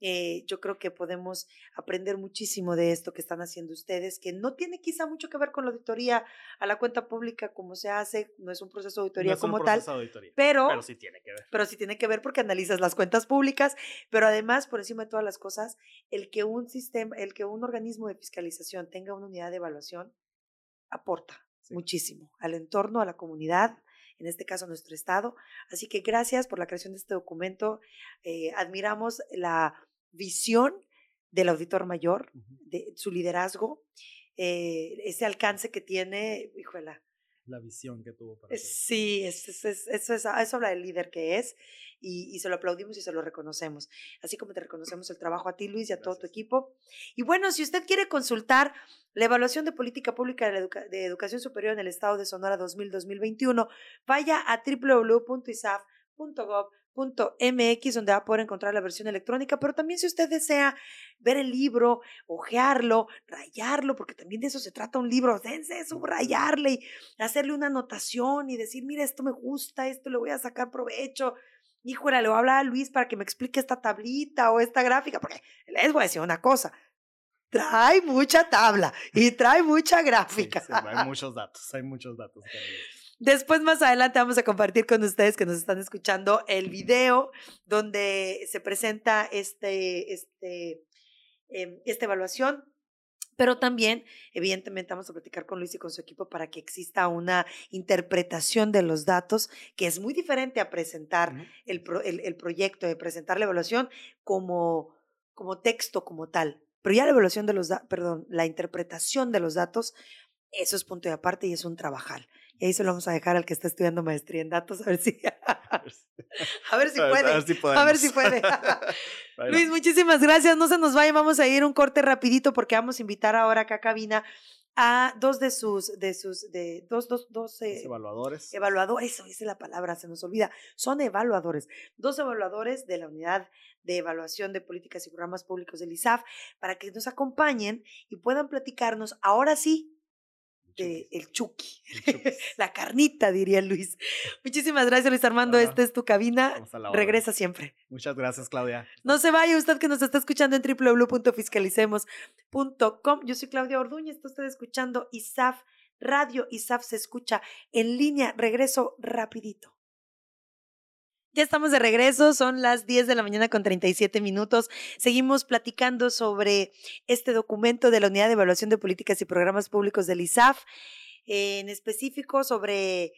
eh, yo creo que podemos aprender muchísimo de esto que están haciendo ustedes, que no tiene quizá mucho que ver con la auditoría a la cuenta pública como se hace, no es un proceso de auditoría como tal, pero,
pero sí tiene que ver.
Pero sí tiene que ver porque analizas las cuentas públicas, pero además, por encima de todas las cosas, el que un sistema, el que un organismo de fiscalización tenga una unidad de evaluación aporta muchísimo al entorno, a la comunidad, en este caso nuestro estado. Así que gracias por la creación de este documento. Eh, admiramos la visión del auditor mayor, de su liderazgo, eh, ese alcance que tiene, híjola.
La visión que tuvo para
Sí, eso, es, eso, es, eso habla del líder que es y, se lo aplaudimos y se lo reconocemos. Así como te reconocemos el trabajo a ti, Luis, y a todo tu equipo. Y bueno, si usted quiere consultar la evaluación de política pública de, de educación superior en el estado de Sonora 2000-2021, vaya a www.isaf.gov .mx donde va a poder encontrar la versión electrónica, pero también si usted desea ver el libro, ojearlo, rayarlo, porque también de eso se trata un libro, dense, subrayarle y hacerle una anotación y decir, mira, esto me gusta, esto le voy a sacar provecho. Híjole, le voy a hablar a Luis para que me explique esta tablita o esta gráfica, porque les voy a decir una cosa, trae mucha tabla y trae mucha gráfica.
hay [LAUGHS] muchos datos, hay muchos datos.
Después, más adelante, vamos a compartir con ustedes que nos están escuchando el video donde se presenta este, este, em, esta evaluación. Pero también, evidentemente, vamos a platicar con Luis y con su equipo para que exista una interpretación de los datos que es muy diferente a presentar el, el, proyecto, de presentar la evaluación como, como texto, como tal. Pero ya la evaluación de los datos, perdón, la interpretación de los datos, eso es punto de aparte y es un trabajal. Y ahí se lo vamos a dejar al que está estudiando maestría en datos, a ver si, [LAUGHS] a ver si puede. A ver si, puede. [LAUGHS] [LAUGHS] Luis, muchísimas gracias. No se nos vaya, vamos a ir un corte rapidito porque vamos a invitar ahora acá a cabina a dos de sus, de sus, de dos, dos, dos
eh, evaluadores.
Evaluadores, eso es la palabra, se nos olvida. Son evaluadores. Dos evaluadores de la unidad de evaluación de políticas y programas públicos del ISAF para que nos acompañen y puedan platicarnos ahora sí el Chucky, [LAUGHS] la carnita, diría Luis. Muchísimas gracias, Luis Armando. Esta es tu cabina. Regresa siempre.
Muchas gracias, Claudia.
No se vaya usted que nos está escuchando en www.fiscalicemos.com. Yo soy Claudia Orduña, está usted escuchando ISAF Radio. ISAF se escucha en línea. Regreso rapidito. Ya estamos de regreso, son las 10 de la mañana con 37 minutos. Seguimos platicando sobre este documento de la Unidad de Evaluación de Políticas y Programas Públicos del ISAF, en específico sobre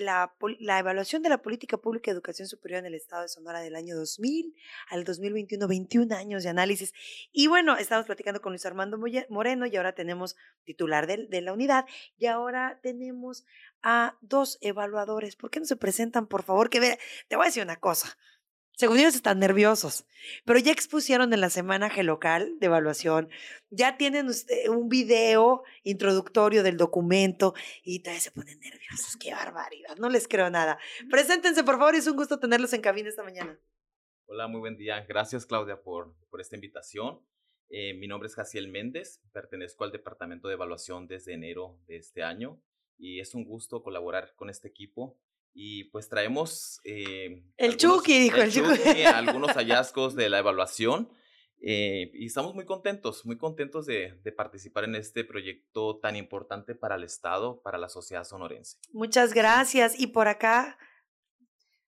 la, la, evaluación de la política pública de educación superior en el estado de Sonora del año 2000 al 2021, 21 años de análisis. Y bueno, estamos platicando con Luis Armando Moreno y ahora tenemos titular de, de la unidad y ahora tenemos a dos evaluadores. ¿Por qué no se presentan, por favor? Que te voy a decir una cosa. Según ellos están nerviosos, pero ya expusieron en la semana local de evaluación, ya tienen un video introductorio del documento y todavía se ponen nerviosos. Qué barbaridad, no les creo nada. Preséntense, por favor, es un gusto tenerlos en cabina esta mañana.
Hola, muy buen día. Gracias, Claudia, por, por esta invitación. Eh, mi nombre es Jaciel Méndez, pertenezco al Departamento de Evaluación desde enero de este año y es un gusto colaborar con este equipo y pues traemos...
Eh, el Chucky, dijo el, Chucky. [LAUGHS]
algunos hallazgos de la evaluación. Eh, y estamos muy contentos, muy contentos de, de, participar en este proyecto tan importante para el Estado, para la sociedad sonorense.
Muchas gracias. Y por acá.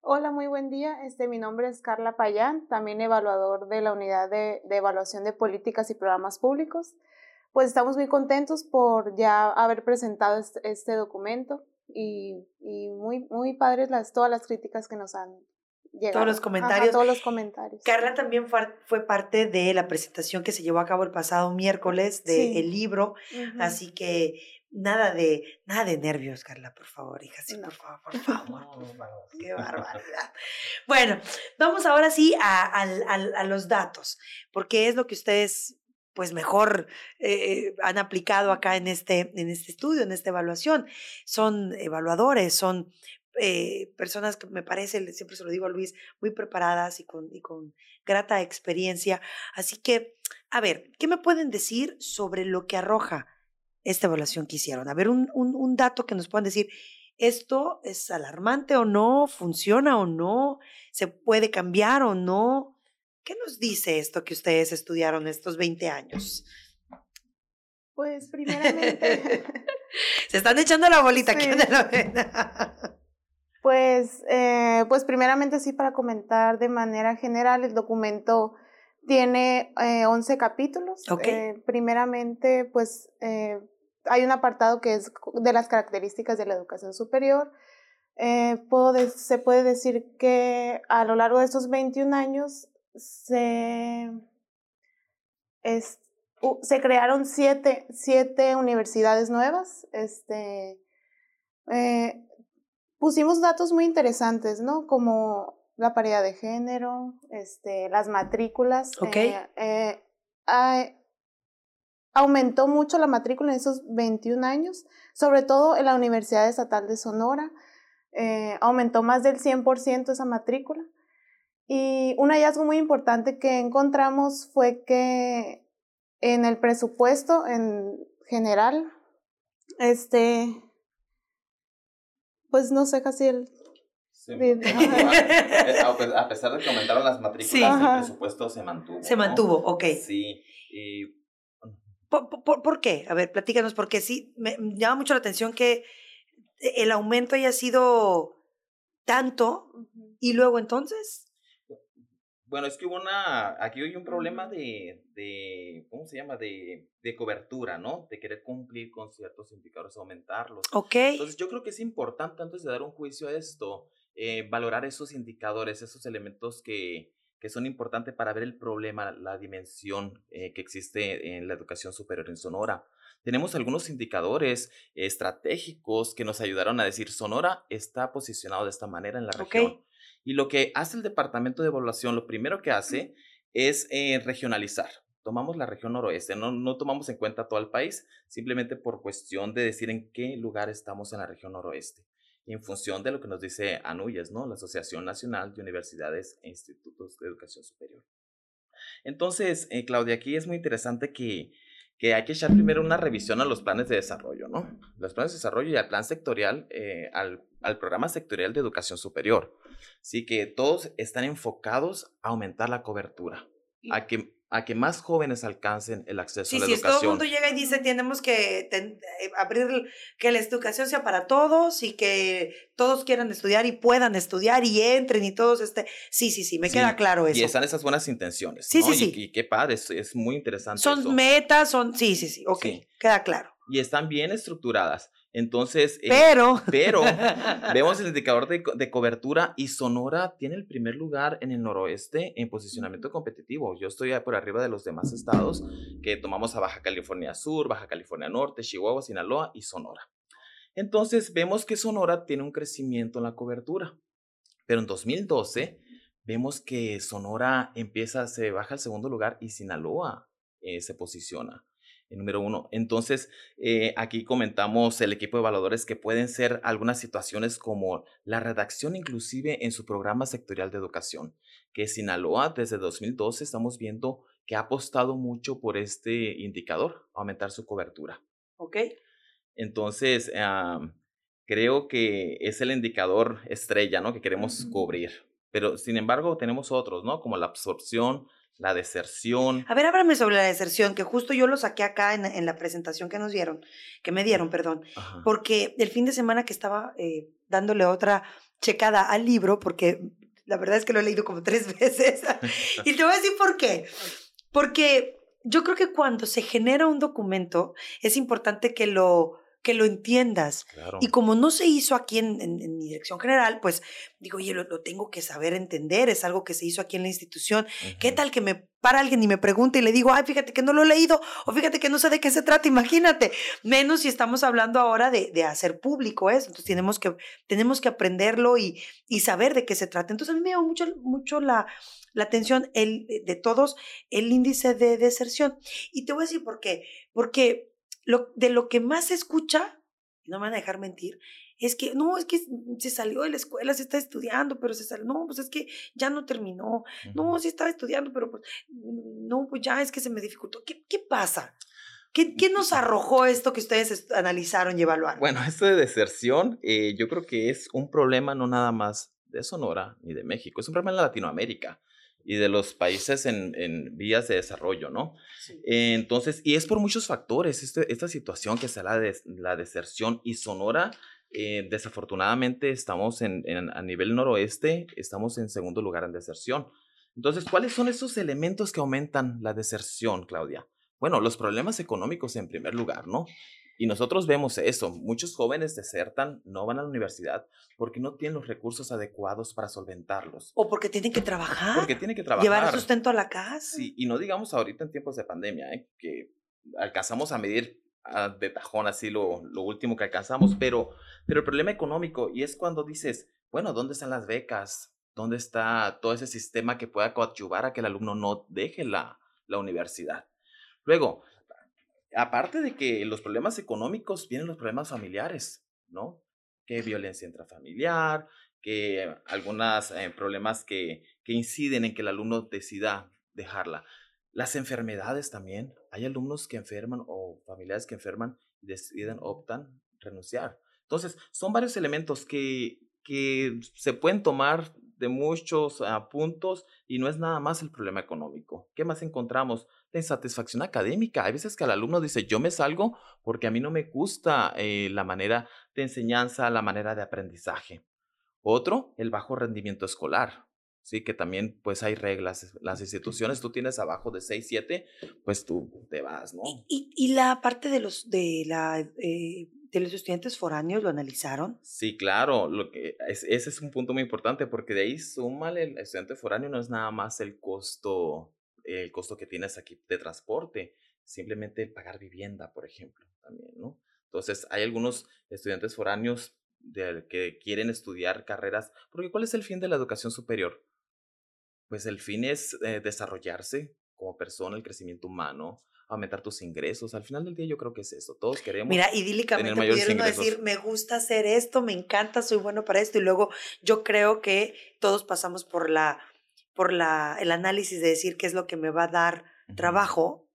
Hola, muy buen día. Este, mi nombre es Carla Payán, también evaluador de la Unidad de, de Evaluación de Políticas y Programas Públicos. pues estamos muy contentos por ya haber presentado este, este documento y, y, muy, muy padres las, todas las críticas que nos han llegado.
Todos los comentarios.
todos los comentarios.
Carla también fue, fue, parte de la presentación que se llevó a cabo el pasado miércoles del de libro, así que nada de, nada de nervios, Carla, por favor, hija, sí, por favor, por [LAUGHS] favor. Qué [LAUGHS] barbaridad. Bueno, vamos ahora sí a, a, a, los datos, porque es lo que ustedes pues mejor eh, han aplicado acá en este, en este estudio, en esta evaluación. Son evaluadores, son eh, personas que me parece, siempre se lo digo a Luis, muy preparadas y con, y con grata experiencia. Así que, a ver, ¿qué me pueden decir sobre lo que arroja esta evaluación que hicieron? A ver, un, un, un dato que nos puedan decir, ¿esto es alarmante o no? ¿Funciona o no? ¿Se puede cambiar o no? ¿Qué nos dice esto que ustedes estudiaron estos 20 años?
Pues primeramente... [LAUGHS]
Se están echando la bolita. Sí. [LAUGHS]
pues, eh, pues primeramente sí, para comentar de manera general, el documento tiene eh, 11 capítulos.
Okay.
Eh, primeramente, pues eh, hay un apartado que es de las características de la educación superior. Eh, puedo se puede decir que a lo largo de estos 21 años se, es, uh, se crearon siete, siete, universidades nuevas. Este, eh, pusimos datos muy interesantes, ¿no? Como la paridad de género, este, las matrículas.
Okay.
Eh, eh, aumentó mucho la matrícula en esos 21 años, sobre todo en la Universidad Estatal de Sonora. Eh, aumentó más del 100% esa matrícula. Y un hallazgo muy importante que encontramos fue que en el presupuesto en general, este, pues no sé, casi el...
Sí. a pesar de que aumentaron las matrículas, sí. el presupuesto se mantuvo.
Se mantuvo,
¿no?
ok.
Sí. Y...
¿Por, por, ¿Por, qué? A ver, platícanos, porque sí, me llama mucho la atención que el aumento haya sido tanto uh -huh. y luego entonces
bueno, es que hubo una, aquí hay un problema de, de ¿cómo se llama? De, de, cobertura, ¿no? De querer cumplir con ciertos indicadores, aumentarlos.
Ok.
Entonces yo creo que es importante antes de dar un juicio a esto, eh, valorar esos indicadores, esos elementos que, que son importantes para ver el problema, la dimensión eh, que existe en la educación superior en Sonora. Tenemos algunos indicadores estratégicos que nos ayudaron a decir Sonora está posicionado de esta manera en la región. Y lo que hace el departamento de evaluación, lo primero que hace es eh, regionalizar. Tomamos la región noroeste, no, no tomamos en cuenta todo el país, simplemente por cuestión de decir en qué lugar estamos en la región noroeste. Y en función de lo que nos dice ANUYES, ¿no? la Asociación Nacional de Universidades e Institutos de Educación Superior. Entonces, eh, Claudia, aquí es muy interesante que, que hay que echar primero una revisión a los planes de desarrollo, ¿no? Los planes de desarrollo y al plan sectorial, eh, al, al, programa sectorial de educación superior. Sí, que todos están enfocados a aumentar la cobertura, a que, a que más jóvenes alcancen el acceso
sí,
a la
sí,
educación.
Sí, todo el mundo llega y dice, tenemos que ten, abrir, que la educación sea para todos y que todos quieran estudiar y puedan estudiar y entren y todos este sí sí sí me
sí,
queda claro eso
y están esas buenas intenciones
sí
¿no?
sí
y,
sí
y, qué padre es, es muy interesante
son
eso.
metas son sí sí sí ok queda claro
y están bien estructuradas entonces
pero
eh, [LAUGHS] pero vemos el indicador de, de, cobertura y Sonora tiene el primer lugar en el noroeste en posicionamiento competitivo. Yo estoy por arriba de los demás estados que tomamos a Baja California Sur Baja California Norte Chihuahua Sinaloa y Sonora. Entonces vemos que Sonora tiene un crecimiento en la cobertura, pero en 2012 vemos que Sonora empieza, se baja al segundo lugar y Sinaloa eh, se posiciona en número uno. Entonces, eh, aquí comentamos el equipo de evaluadores que pueden ser algunas situaciones como la redacción inclusive en su programa sectorial de educación, que Sinaloa desde 2012 estamos viendo que ha apostado mucho por este indicador, aumentar su cobertura.
Ok.
Entonces, um, creo que es el indicador estrella, ¿no? Que queremos uh -huh. cubrir. Pero, sin embargo, tenemos otros, ¿no? Como la absorción, la deserción.
A ver, háblame sobre la deserción, que justo yo lo saqué acá en, en la presentación que nos dieron, que me dieron, perdón.
Ajá.
Porque el fin de semana que estaba eh, dándole otra checada al libro, porque la verdad es que lo he leído como [LAUGHS] tres veces. [LAUGHS] y te voy a decir por qué. Porque yo creo que cuando se genera un documento es importante que lo, que lo entiendas.
Claro.
Y como no se hizo aquí en, en- en mi dirección general, pues digo, oye, lo, lo tengo que saber entender, es algo que se hizo aquí en la institución. ¿Qué tal que me para alguien y me pregunta y le digo, ay, fíjate que no lo he leído, o fíjate que no sé de qué se trata, imagínate. Menos si estamos hablando ahora de, de hacer público eso. Entonces tenemos que, tenemos que aprenderlo y, y saber de qué se trata. Entonces a mí me llama mucho, mucho la, la atención el, de todos el índice de deserción. Y te voy a decir por qué. Porque lo, de lo que más se escucha, y no me van a dejar mentir, es que no, es que se salió de la escuela, se está estudiando, pero se salió, no, pues es que ya no terminó, no, sí estaba estudiando, pero pues, no, pues ya es que se me dificultó. ¿Qué, qué pasa? ¿Qué, ¿Qué nos arrojó esto que ustedes analizaron y evaluaron?
Bueno, esto de deserción, eh, yo creo que es un problema no nada más de Sonora ni de México, es un problema de Latinoamérica y de los países en, en vías de desarrollo, ¿no? Eh, Entonces, y es por muchos factores, este- esta situación que da la, des- la deserción y Sonora, eh, desafortunadamente estamos en, en- a nivel noroeste, estamos en segundo lugar en deserción. Entonces, ¿cuáles son esos elementos que aumentan la deserción, Claudia? Bueno, los problemas económicos en primer lugar, ¿no? Y nosotros vemos eso, muchos jóvenes desertan, no van a la universidad porque no tienen los recursos adecuados para solventarlos.
O porque tienen que trabajar,
Porque tienen que trabajar.
llevar sustento a la casa.
Sí, y no digamos ahorita en tiempos de pandemia, ¿eh? que alcanzamos a medir ah, de tajón así lo, lo último que alcanzamos, pero, pero el problema económico, y es cuando dices, bueno, ¿dónde están las becas? ¿Dónde está todo ese sistema que pueda coadyuvar a que el alumno no deje la, la universidad? Luego, aparte de que los problemas económicos, vienen los problemas familiares, ¿no? Que violencia intrafamiliar, que algunos problemas que, que inciden en que el alumno decida dejarla. Las enfermedades también. Hay alumnos que enferman o familiares que enferman y deciden, optan renunciar. Entonces, son varios elementos que, que se pueden tomar de muchos ah, puntos y no es nada más el problema económico. ¿Qué más encontramos? La insatisfacción académica. Hay veces que el alumno dice, yo me salgo porque a mí no me gusta eh, la manera de enseñanza, la manera de aprendizaje. Otro, el bajo rendimiento escolar. Sí, que también pues hay reglas. Las instituciones, tú tienes abajo de 6, 7, pues tú te vas, ¿no?
Y, y la parte de los, de, la, eh, de los estudiantes foráneos, ¿lo analizaron?
Sí, claro, lo que es, ese es un punto muy importante porque de ahí súmale el estudiante foráneo no es nada más el costo, el costo que tienes aquí de transporte, simplemente pagar vivienda, por ejemplo, también, ¿no? Entonces, hay algunos estudiantes foráneos de, que quieren estudiar carreras, porque ¿cuál es el fin de la educación superior? Pues el fin es eh, desarrollarse como persona, el crecimiento humano, aumentar tus ingresos. Al final del día yo creo que es eso. Todos queremos
Mira,
tener
idílicamente
mayores
pudieron
ingresos.
decir, me gusta hacer esto, me encanta, soy bueno para esto. Y luego yo creo que todos pasamos por la, por la, el análisis de decir qué es lo que me va a dar trabajo,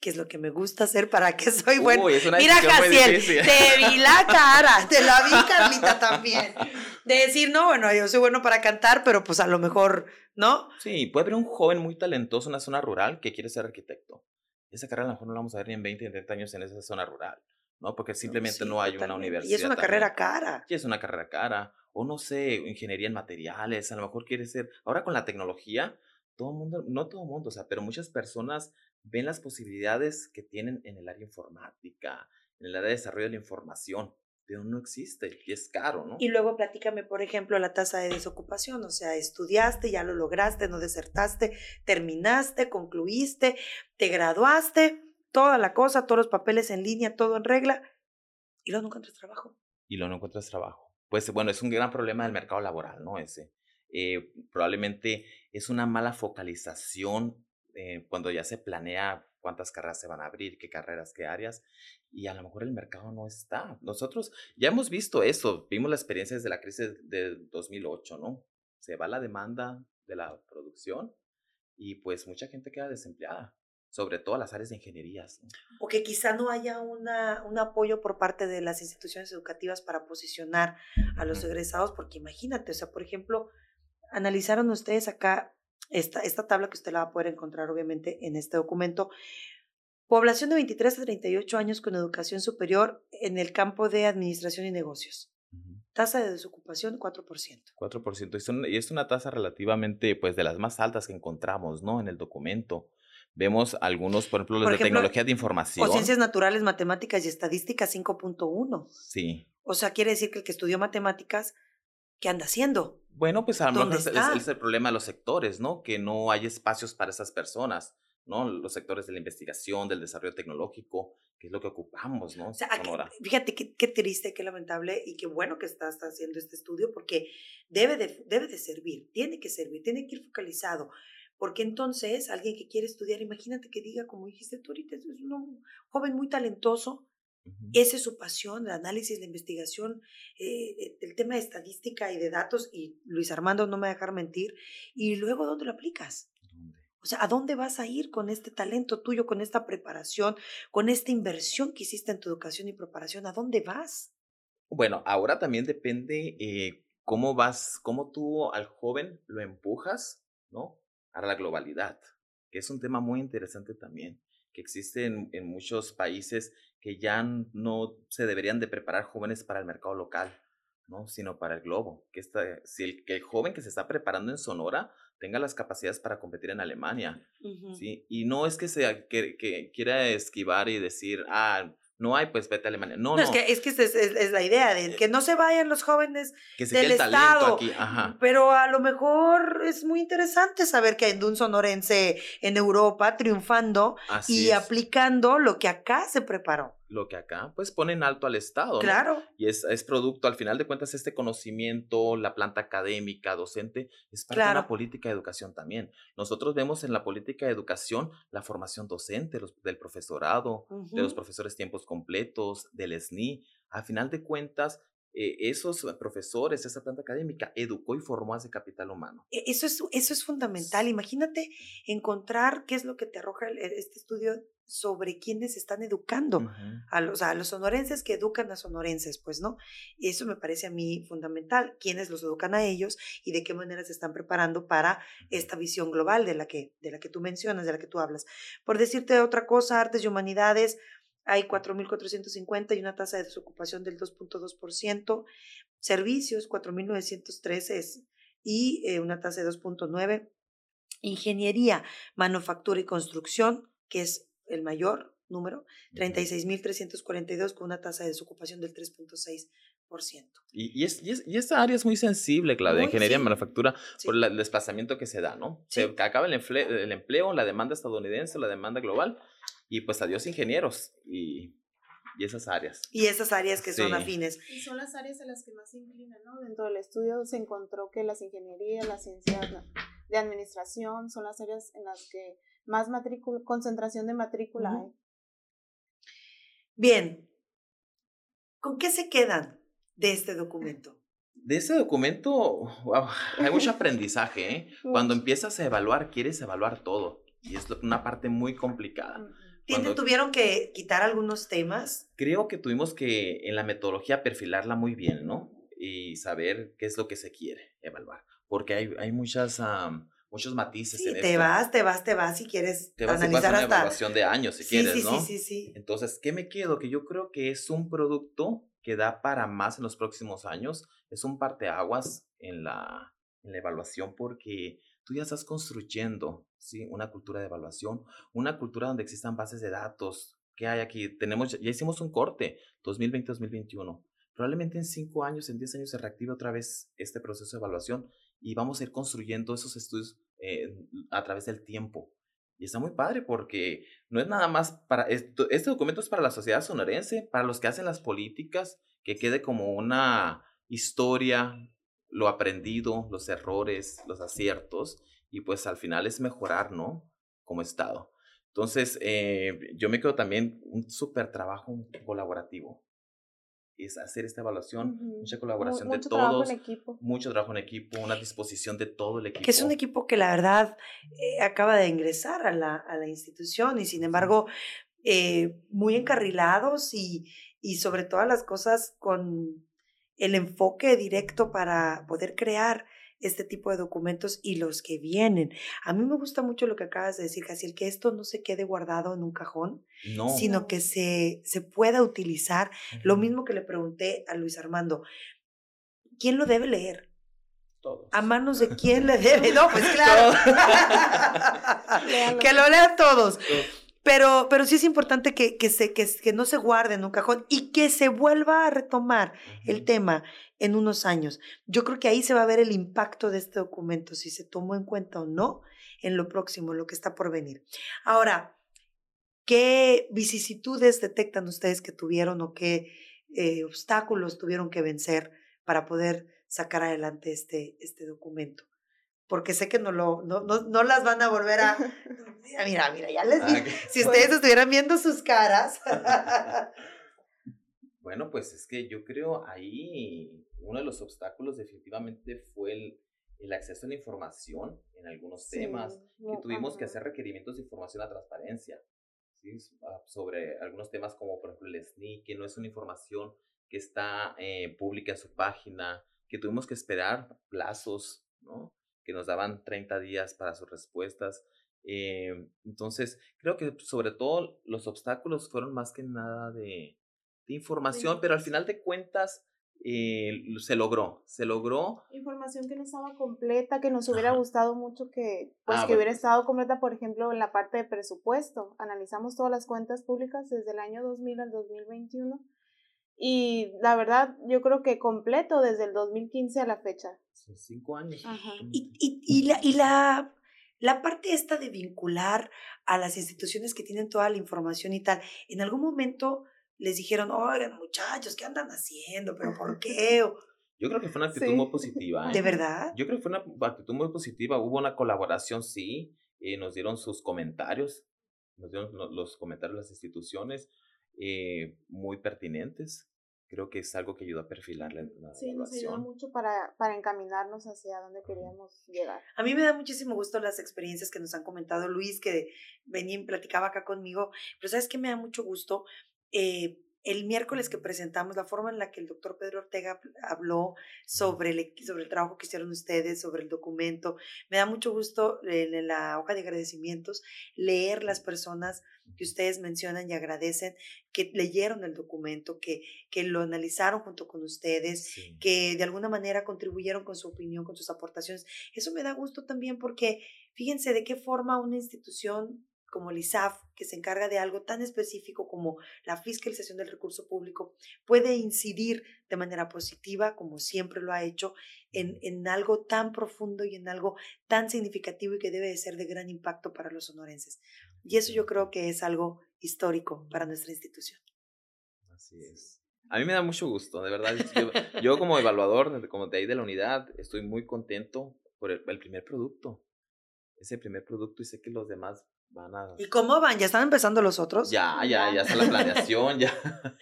qué es lo que me gusta hacer, para qué [LAUGHS] soy bueno.
Uy, es una
Mira, Jaciel, te vi la cara, te la vi, Carlita, también. [LAUGHS] De decir, no, bueno, yo soy bueno para cantar, pero pues a lo mejor, ¿no?
Sí, puede haber un joven muy talentoso en una zona rural que quiere ser arquitecto. Esa carrera a lo mejor no la vamos a ver ni en 20, ni en 30 años en esa zona rural, ¿no? Porque simplemente
Sí,
no hay una universidad.
Y es una
también.
carrera cara.
Y es una carrera cara. O no sé, ingeniería en materiales, a lo mejor quiere ser. Ahora con la tecnología, todo el mundo, no todo el mundo, o sea, pero muchas personas ven las posibilidades que tienen en el área informática, en el área de desarrollo de la información, pero no existe y es caro, ¿no?
Y luego platícame, por ejemplo, la tasa de desocupación, o sea, estudiaste, ya lo lograste, no desertaste, terminaste, concluiste, te graduaste, toda la cosa, todos los papeles en línea, todo en regla, y luego no encuentras trabajo.
y luego no encuentras trabajo. Pues bueno, es un gran problema del mercado laboral, ¿no? Ese. Eh, probablemente es una mala focalización eh, cuando ya se planea cuántas carreras se van a abrir, qué carreras, qué áreas, y a lo mejor el mercado no está. Nosotros ya hemos visto eso, vimos la experiencia desde la crisis de 2008, ¿no? Se va la demanda de la producción y pues mucha gente queda desempleada, sobre todo las áreas de ingenierías. ¿no?
O que quizá no haya una, un apoyo por parte de las instituciones educativas para posicionar a los egresados, porque imagínate, o sea, por ejemplo, analizaron ustedes acá esta, esta tabla que usted la va a poder encontrar obviamente en este documento. Población de 23 a 38 años con educación superior en el campo de administración y negocios. Tasa de desocupación 4%.
4%. Y, son- y es una tasa relativamente, pues, de las más altas que encontramos, ¿no? En el documento. Vemos algunos, por ejemplo, los
Por
de
ejemplo,
tecnología de información.
O ciencias naturales, matemáticas y estadística 5.1.
Sí.
O sea, quiere decir que el que estudió matemáticas, ¿qué anda haciendo?
Bueno, pues a lo
¿Dónde
mejor es, es- el problema de los sectores, ¿no? Que no hay espacios para esas personas, ¿no? Los sectores de la investigación, del desarrollo tecnológico, que es lo que ocupamos, ¿no?
O sea, aquí- fíjate qué, qué triste, qué lamentable y qué bueno que estás haciendo este estudio porque debe de, debe de servir, tiene que servir, tiene que ir focalizado. Porque entonces alguien que quiere estudiar, imagínate que diga, como dijiste tú ahorita, es un joven muy talentoso,
Ujú.
esa es su pasión, el análisis, la investigación, eh, eh, el tema de estadística y de datos, y Luis Armando no me va a dejar mentir, y luego ¿dónde lo aplicas?
¿Dónde?
O sea, ¿a dónde vas a ir con este talento tuyo, con esta preparación, con esta inversión que hiciste en tu educación y preparación? ¿A dónde vas?
Bueno, ahora también depende eh, cómo vas, cómo tú al joven lo empujas, ¿no? A la globalidad, que es un tema muy interesante también, que existe en, en muchos países que ya no se deberían de preparar jóvenes para el mercado local, ¿no? Sino para el globo. Que, esta, si el, que el joven que se está preparando en Sonora tenga las capacidades para competir en Alemania, ¿sí? Y no es que, sea, que, que quiera esquivar y decir, ah, no hay, pues vete a Alemania. No,
No,
no,
es que, es, que esa es, es- es la idea de que no se vayan los jóvenes
que se
del Estado.
aquí. Ajá.
Pero a lo mejor es muy interesante saber que hay un sonorense en Europa triunfando
Así
y aplicando lo que acá se preparó.
Lo que acá, pues ponen alto al Estado. ¿no?
Claro.
Y es, es producto, al final de cuentas, este conocimiento, la planta académica, docente, es parte de la política de educación también. Nosotros vemos en la política de educación la formación docente los- del profesorado, de los profesores tiempos completos, del SNI. Al final de cuentas, eh, esos profesores, esa planta académica, educó y formó a ese capital humano.
E- Eso es, eso es fundamental. Imagínate encontrar qué es lo que te arroja el- este estudio sobre quiénes están educando. A los, a los sonorenses que educan a sonorenses, pues, ¿no? Y eso me parece a mí fundamental, quiénes los educan a ellos y de qué manera se están preparando para esta visión global de la que, de la que tú mencionas, de la que tú hablas. Por decirte otra cosa, artes y humanidades, hay 4.450 y una tasa de desocupación del 2.2%, servicios, 4.913 es- y eh, una tasa de 2.9%, ingeniería, manufactura y construcción, que es el mayor número, 36.342 con una tasa de desocupación del 3.6%.
Y, y, es, y, es- y esta área es muy sensible, Claudia,
Muy,
ingeniería
sí.
y manufactura,
Sí.
por la- el desplazamiento que se da, ¿no?
Sí.
Se acaba el, emple- el empleo, la demanda estadounidense, la demanda global, y pues adiós ingenieros y, y esas áreas.
Y esas áreas que son afines.
Y son las áreas a las que más se inclinan, ¿no? Dentro del estudio se encontró que las ingenierías, las ciencias la- de administración son las áreas en las que más matrícula, concentración de matrícula hay.
Bien, ¿con qué se quedan de este documento?
De ese documento, wow, hay mucho [LAUGHS] aprendizaje, ¿eh? Cuando empiezas a evaluar, quieres evaluar todo, y es una parte muy complicada.
Ujú.
¿Tiene-
Cuando-
¿Tuvieron que quitar algunos temas?
Creo que tuvimos que en la metodología perfilarla muy bien, ¿no? Y saber qué es lo que se quiere evaluar, porque hay, hay muchas, muchos matices
Sí,
en
te
esto.
vas, te vas, te vas si quieres
Te vas
analizar
pasas una
hasta...
evaluación de años si
sí,
quieres,
sí,
¿no?
sí, sí, sí.
Entonces, ¿qué me quedo? Que yo creo que es un producto que da para más en los próximos años. Es un parteaguas en la, en la evaluación porque tú ya estás construyendo ¿sí? una cultura de evaluación, una cultura donde existan bases de datos. ¿Qué hay aquí? Tenemos, ya hicimos un corte, 2020-2021. Probablemente en cinco años, en 10 años se reactive otra vez este proceso de evaluación y vamos a ir construyendo esos estudios eh, a través del tiempo. Y está muy padre porque no es nada más para, esto, este documento es para la sociedad sonorense, para los que hacen las políticas, que quede como una historia, lo aprendido, los errores, los aciertos, y pues al final es mejorar, ¿no? Como Estado. Entonces, eh, yo me quedo también un súper trabajo colaborativo. Es hacer esta evaluación, mucha colaboración de
mucho trabajo
todos,
en equipo.
mucho trabajo en equipo, una disposición de todo el equipo.
Que es un equipo que la verdad eh, acaba de ingresar a la, a la institución y sin embargo eh, muy encarrilados y, y sobre todas las cosas con el enfoque directo para poder crear este tipo de documentos y los que vienen. A mí me gusta mucho lo que acabas de decir, Jaciel, que esto no se quede guardado en un cajón,
No.
sino que se, se pueda utilizar. Lo mismo que le pregunté a Luis Armando, ¿quién lo debe leer?
Todos.
¿A manos de [LAUGHS] quién le debe? No, pues claro. [LAUGHS] que lo lean todos. Pero, pero sí es importante que, que, se, que, que no se guarde en un cajón y que se vuelva a retomar el tema en unos años. Yo creo que ahí se va a ver el impacto de este documento, si se tomó en cuenta o no en lo próximo, lo que está por venir. Ahora, ¿qué vicisitudes detectan ustedes que tuvieron o qué eh, obstáculos tuvieron que vencer para poder sacar adelante este, este documento? porque sé que no, lo, no, no, no las van a volver a... [LAUGHS] Mira, mira, ya les dije. Si ustedes estuvieran viendo sus caras. [LAUGHS]
bueno, pues es que yo creo ahí uno de los obstáculos definitivamente fue el, el acceso a la información en algunos temas, que tuvimos que hacer requerimientos de información a transparencia, ¿sí? Ah, sobre algunos temas como por ejemplo el SNI, que no es una información que está eh, pública en su página, que tuvimos que esperar plazos, ¿no? que nos daban 30 días para sus respuestas. Eh, entonces, creo que sobre todo los obstáculos fueron más que nada de, de información, pero al final de cuentas eh, se logró, se logró.
Información que no estaba completa, que nos hubiera gustado mucho que, pues, ah, que hubiera estado completa, por ejemplo, en la parte de presupuesto. Analizamos todas las cuentas públicas desde el año 2000 al 2021 y la verdad, yo creo que completo desde el 2015 a la fecha.
cinco años.
Y, y, y, la, y la, la parte esta de vincular a las instituciones que tienen toda la información y tal, en algún momento les dijeron, oigan muchachos, ¿qué andan haciendo? ¿Pero por [LAUGHS] qué?
Yo creo que fue una actitud muy positiva.
¿De ¿eh? verdad?
Yo creo que fue una actitud muy positiva. Hubo una colaboración, sí. Eh, nos dieron sus comentarios, nos dieron los comentarios de las instituciones eh, muy pertinentes creo que es algo que ayuda a perfilar la, la
Sí, nos ayuda mucho para, para encaminarnos hacia donde queríamos llegar.
A mí me da muchísimo gusto las experiencias que nos han comentado Luis, que venía y platicaba acá conmigo, pero ¿sabes qué me da mucho gusto? Eh, el miércoles que presentamos, la forma en la que el doctor Pedro Ortega habló sobre el, sobre el trabajo que hicieron ustedes, sobre el documento, me da mucho gusto en la hoja de agradecimientos leer las personas que ustedes mencionan y agradecen, que leyeron el documento, que, que lo analizaron junto con ustedes, que de alguna manera contribuyeron con su opinión, con sus aportaciones. Eso me da gusto también porque fíjense de qué forma una institución como el ISAF, que se encarga de algo tan específico como la fiscalización del recurso público, puede incidir de manera positiva, como siempre lo ha hecho, en, en algo tan profundo y en algo tan significativo y que debe de ser de gran impacto para los sonorenses. Y eso yo creo que es algo histórico para nuestra institución.
Así es. A mí me da mucho gusto, de verdad. Yo, como evaluador, como de ahí de la unidad, estoy muy contento por el primer producto. Ese primer producto y sé que los demás
¿Y cómo van? ¿Ya están empezando los otros?
Ya, ya, ya está la planeación, ya. [LAUGHS]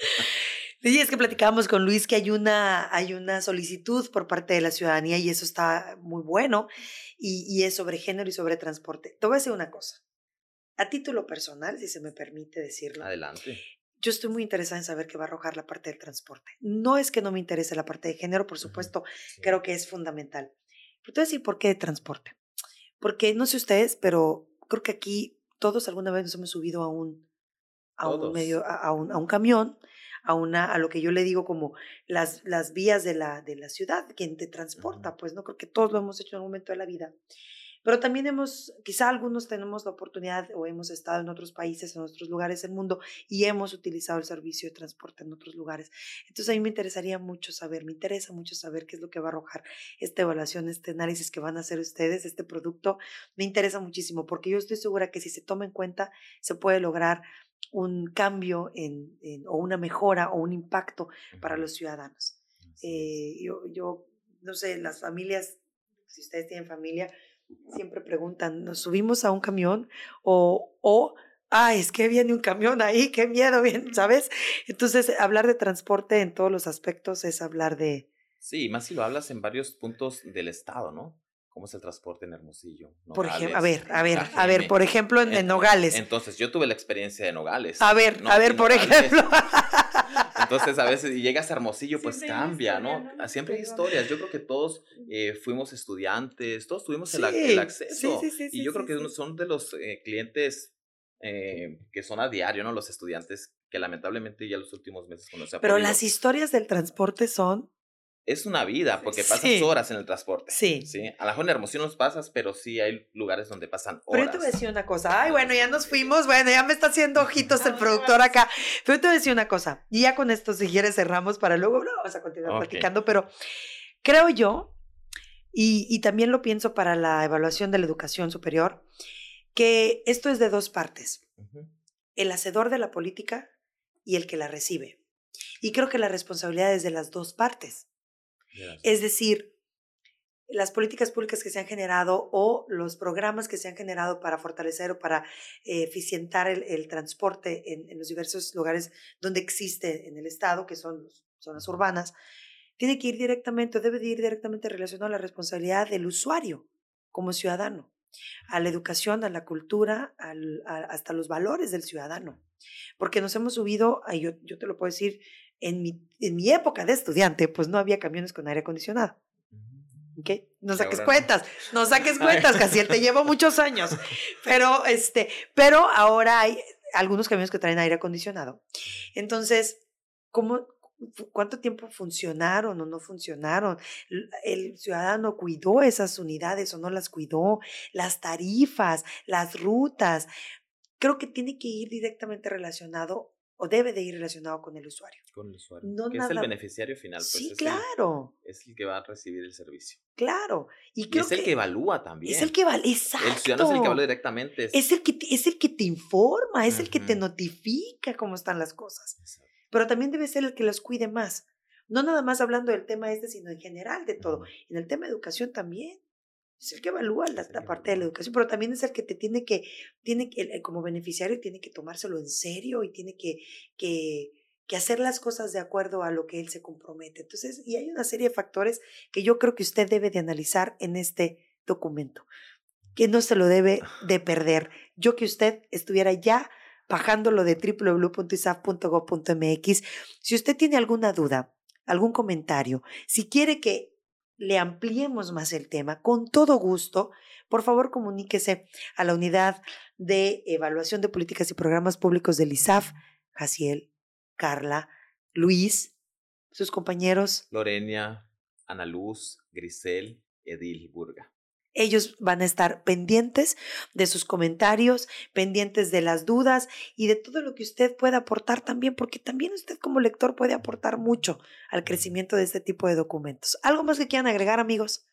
Sí, es que platicábamos con Luis que hay una, hay una solicitud por parte de la ciudadanía y eso está muy bueno y, y es sobre género y sobre transporte. Te voy a decir una cosa. A título personal, si se me permite decirlo.
Adelante.
Yo estoy muy interesada en saber qué va a arrojar la parte del transporte. No es que no me interese la parte de género, por supuesto, creo que es fundamental. Pero te voy a decir por qué de transporte. Porque no sé ustedes, pero creo que aquí todos alguna vez nos hemos subido a un, a un medio, a, un, a un camión, a una, a lo que yo le digo como las, las vías de la, de la ciudad, quien te transporta, pues no creo que todos lo hemos hecho en algún momento de la vida. Pero también hemos, quizá algunos tenemos la oportunidad o hemos estado en otros países, en otros lugares del mundo y hemos utilizado el servicio de transporte en otros lugares. Entonces a mí me interesaría mucho saber, me interesa mucho saber qué es lo que va a arrojar esta evaluación, este análisis que van a hacer ustedes, este producto. Me interesa muchísimo porque yo estoy segura que si se toma en cuenta se puede lograr un cambio en, o una mejora o un impacto para los ciudadanos. Eh, yo, yo, no sé, las familias, si ustedes tienen familia, siempre preguntan, ¿nos subimos a un camión? O, o, ah, es que viene un camión ahí, qué miedo, bien, ¿sabes? Entonces, hablar de transporte en todos los aspectos es hablar de...
Sí, más si lo hablas en varios puntos del estado, ¿no? ¿Cómo es el transporte en Hermosillo?
por ejemplo, a ver, a ver, a ver, por ejemplo, en, Nogales.
Entonces, yo tuve la experiencia de Nogales.
A ver, a ver, por ejemplo.
Entonces, a veces, y llegas a Hermosillo, pues cambia, ¿no? Ah, siempre hay historias. Yo creo que todos eh, fuimos estudiantes, todos tuvimos el, acceso. y yo creo que son de los eh, clientes eh, que son a diario, ¿no? Los estudiantes que lamentablemente ya los últimos meses
se Pero las historias del transporte son
es una vida porque pasas
Sí.
horas en el transporte.
Sí.
Sí. A lo mejor en Hermosillo los pasas, pero sí hay lugares donde pasan
Pero
horas.
yo te voy a decir una cosa. Ay, bueno, ya nos fuimos. Bueno, ya me está haciendo ojitos el [LAUGHS] productor acá. Pero yo te voy a decir una cosa. Y ya con esto, si quieres, cerramos para luego. No, vamos a continuar
Ok.
platicando. Pero creo yo, y, y también lo pienso para la evaluación de la educación superior, que esto es de dos partes. El hacedor de la política y el que la recibe. Y creo que la responsabilidad es de las dos partes. Es decir, las políticas públicas que se han generado o los programas que se han generado para fortalecer o para eh, eficientar el, el transporte en, en los diversos lugares donde existe en el Estado, que son las zonas urbanas, tiene que ir directamente o debe de ir directamente relacionado a la responsabilidad del usuario como ciudadano, a la educación, a la cultura, al- a- hasta los valores del ciudadano. Porque nos hemos subido, ay, yo, yo te lo puedo decir, en mi, en mi época de estudiante, pues no había camiones con aire acondicionado. ¿ok? No saques cuentas, no saques [LAUGHS] cuentas, Casiel, te llevo muchos años. Pero, este, pero ahora hay algunos camiones que traen aire acondicionado. Entonces, ¿cómo, ¿cuánto tiempo funcionaron o no funcionaron? ¿El ciudadano cuidó esas unidades o no las cuidó? Las tarifas, las rutas. Creo que tiene que ir directamente relacionado o debe de ir relacionado con el usuario.
Con el usuario.
No
que es el beneficiario final. Pues
sí,
es el-
claro,
es el que va a recibir el servicio.
claro. Y
Y
creo
es el que, evalúa también.
Es el que vale, exacto.
El ciudadano es el que evalúa directamente. es-
Es el que, te- es el que te informa, es el que te notifica cómo están las cosas.
Exacto.
Pero también debe ser el que los cuide más. No nada más hablando del tema este, sino en general de todo. En el tema de educación también. Es el que evalúa la, la parte de la educación, pero también es el que te tiene que, tiene que, el- como beneficiario, tiene que tomárselo en serio y tiene que, que, que hacer las cosas de acuerdo a lo que él se compromete. Entonces, y hay una serie de factores que yo creo que usted debe de analizar en este documento, que no se lo debe de perder. Yo que usted estuviera ya bajándolo de www.isaf.gov.mx. Si usted tiene alguna duda, algún comentario, si quiere que le ampliemos más el tema, con todo gusto, por favor comuníquese a la unidad de evaluación de políticas y programas públicos del ISAF, Jaciel, Carla, Luis, sus compañeros.
Lorenia, Ana Luz, Grisel, Edil Burga.
Ellos van a estar pendientes de sus comentarios, pendientes de las dudas y de todo lo que usted pueda aportar también, porque también usted como lector puede aportar mucho al crecimiento de este tipo de documentos. ¿Algo más que quieran agregar, amigos?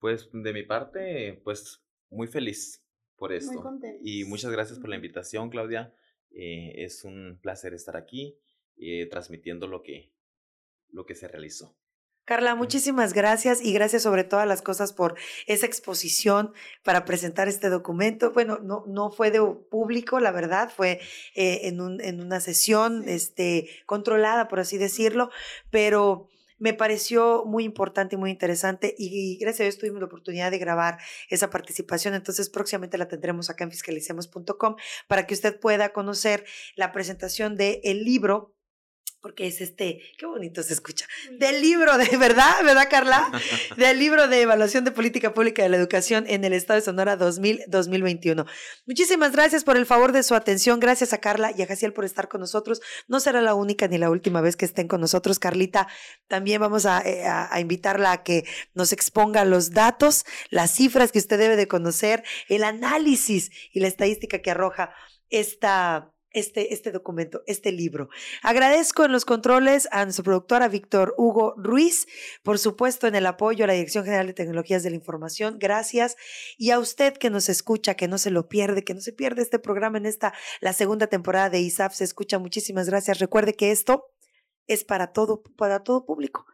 Pues de mi parte, pues muy feliz por esto. Y muchas gracias por la invitación, Claudia. Eh, es un placer estar aquí eh, transmitiendo lo que, lo que se realizó.
Carla, muchísimas gracias y gracias sobre todas las cosas por esa exposición para presentar este documento. Bueno, no, no fue de público, la verdad, fue eh, en, un, en una sesión este, controlada, por así decirlo, pero me pareció muy importante y muy interesante y, gracias a Dios tuvimos la oportunidad de grabar esa participación, entonces próximamente la tendremos acá en fiscalicemos.com para que usted pueda conocer la presentación del el libro porque es este, qué bonito se escucha, del libro de, ¿verdad? ¿Verdad, Carla? [LAUGHS] [LAUGHS] Del libro de evaluación de política pública de la educación en el Estado de Sonora 2000-2021. Muchísimas gracias por el favor de su atención. Gracias a Carla y a Jaciel por estar con nosotros. No será la única ni la última vez que estén con nosotros, Carlita. También vamos a, eh, a, a invitarla a que nos exponga los datos, las cifras que usted debe de conocer, el análisis y la estadística que arroja esta este, este documento, este libro. Agradezco en los controles a nuestro productor, a Víctor Hugo Ruiz, por supuesto en el apoyo a la Dirección General de Tecnologías de la Información. Gracias. Y a usted que nos escucha, que no se lo pierde, que no se pierde este programa en esta, la segunda temporada de ISAF, se escucha. Muchísimas gracias. Recuerde que esto es para todo, para todo público.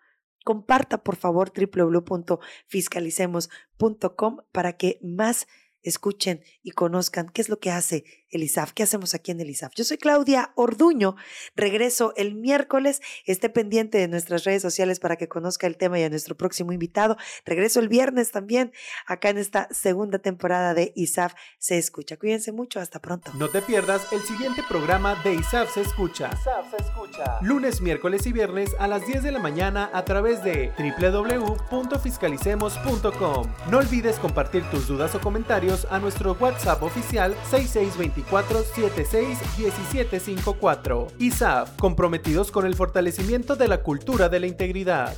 Comparta, por favor, www.fiscalicemos.com para que más escuchen y conozcan qué es lo que hace el ISAF, qué hacemos aquí en el ISAF. Yo soy Claudia Orduño, regreso el miércoles, esté pendiente de nuestras redes sociales para que conozca el tema y a nuestro próximo invitado. Regreso el viernes también, acá en esta segunda temporada de ISAF Se Escucha. Cuídense mucho, hasta pronto.
No te pierdas el siguiente programa de ISAF Se Escucha.
ISAF se escucha.
Lunes, miércoles y viernes a las 10 de la mañana a través de www.fiscalicemos.com. No olvides compartir tus dudas o comentarios a nuestro WhatsApp oficial 6624-761754. ISAF, comprometidos con el fortalecimiento de la cultura de la integridad.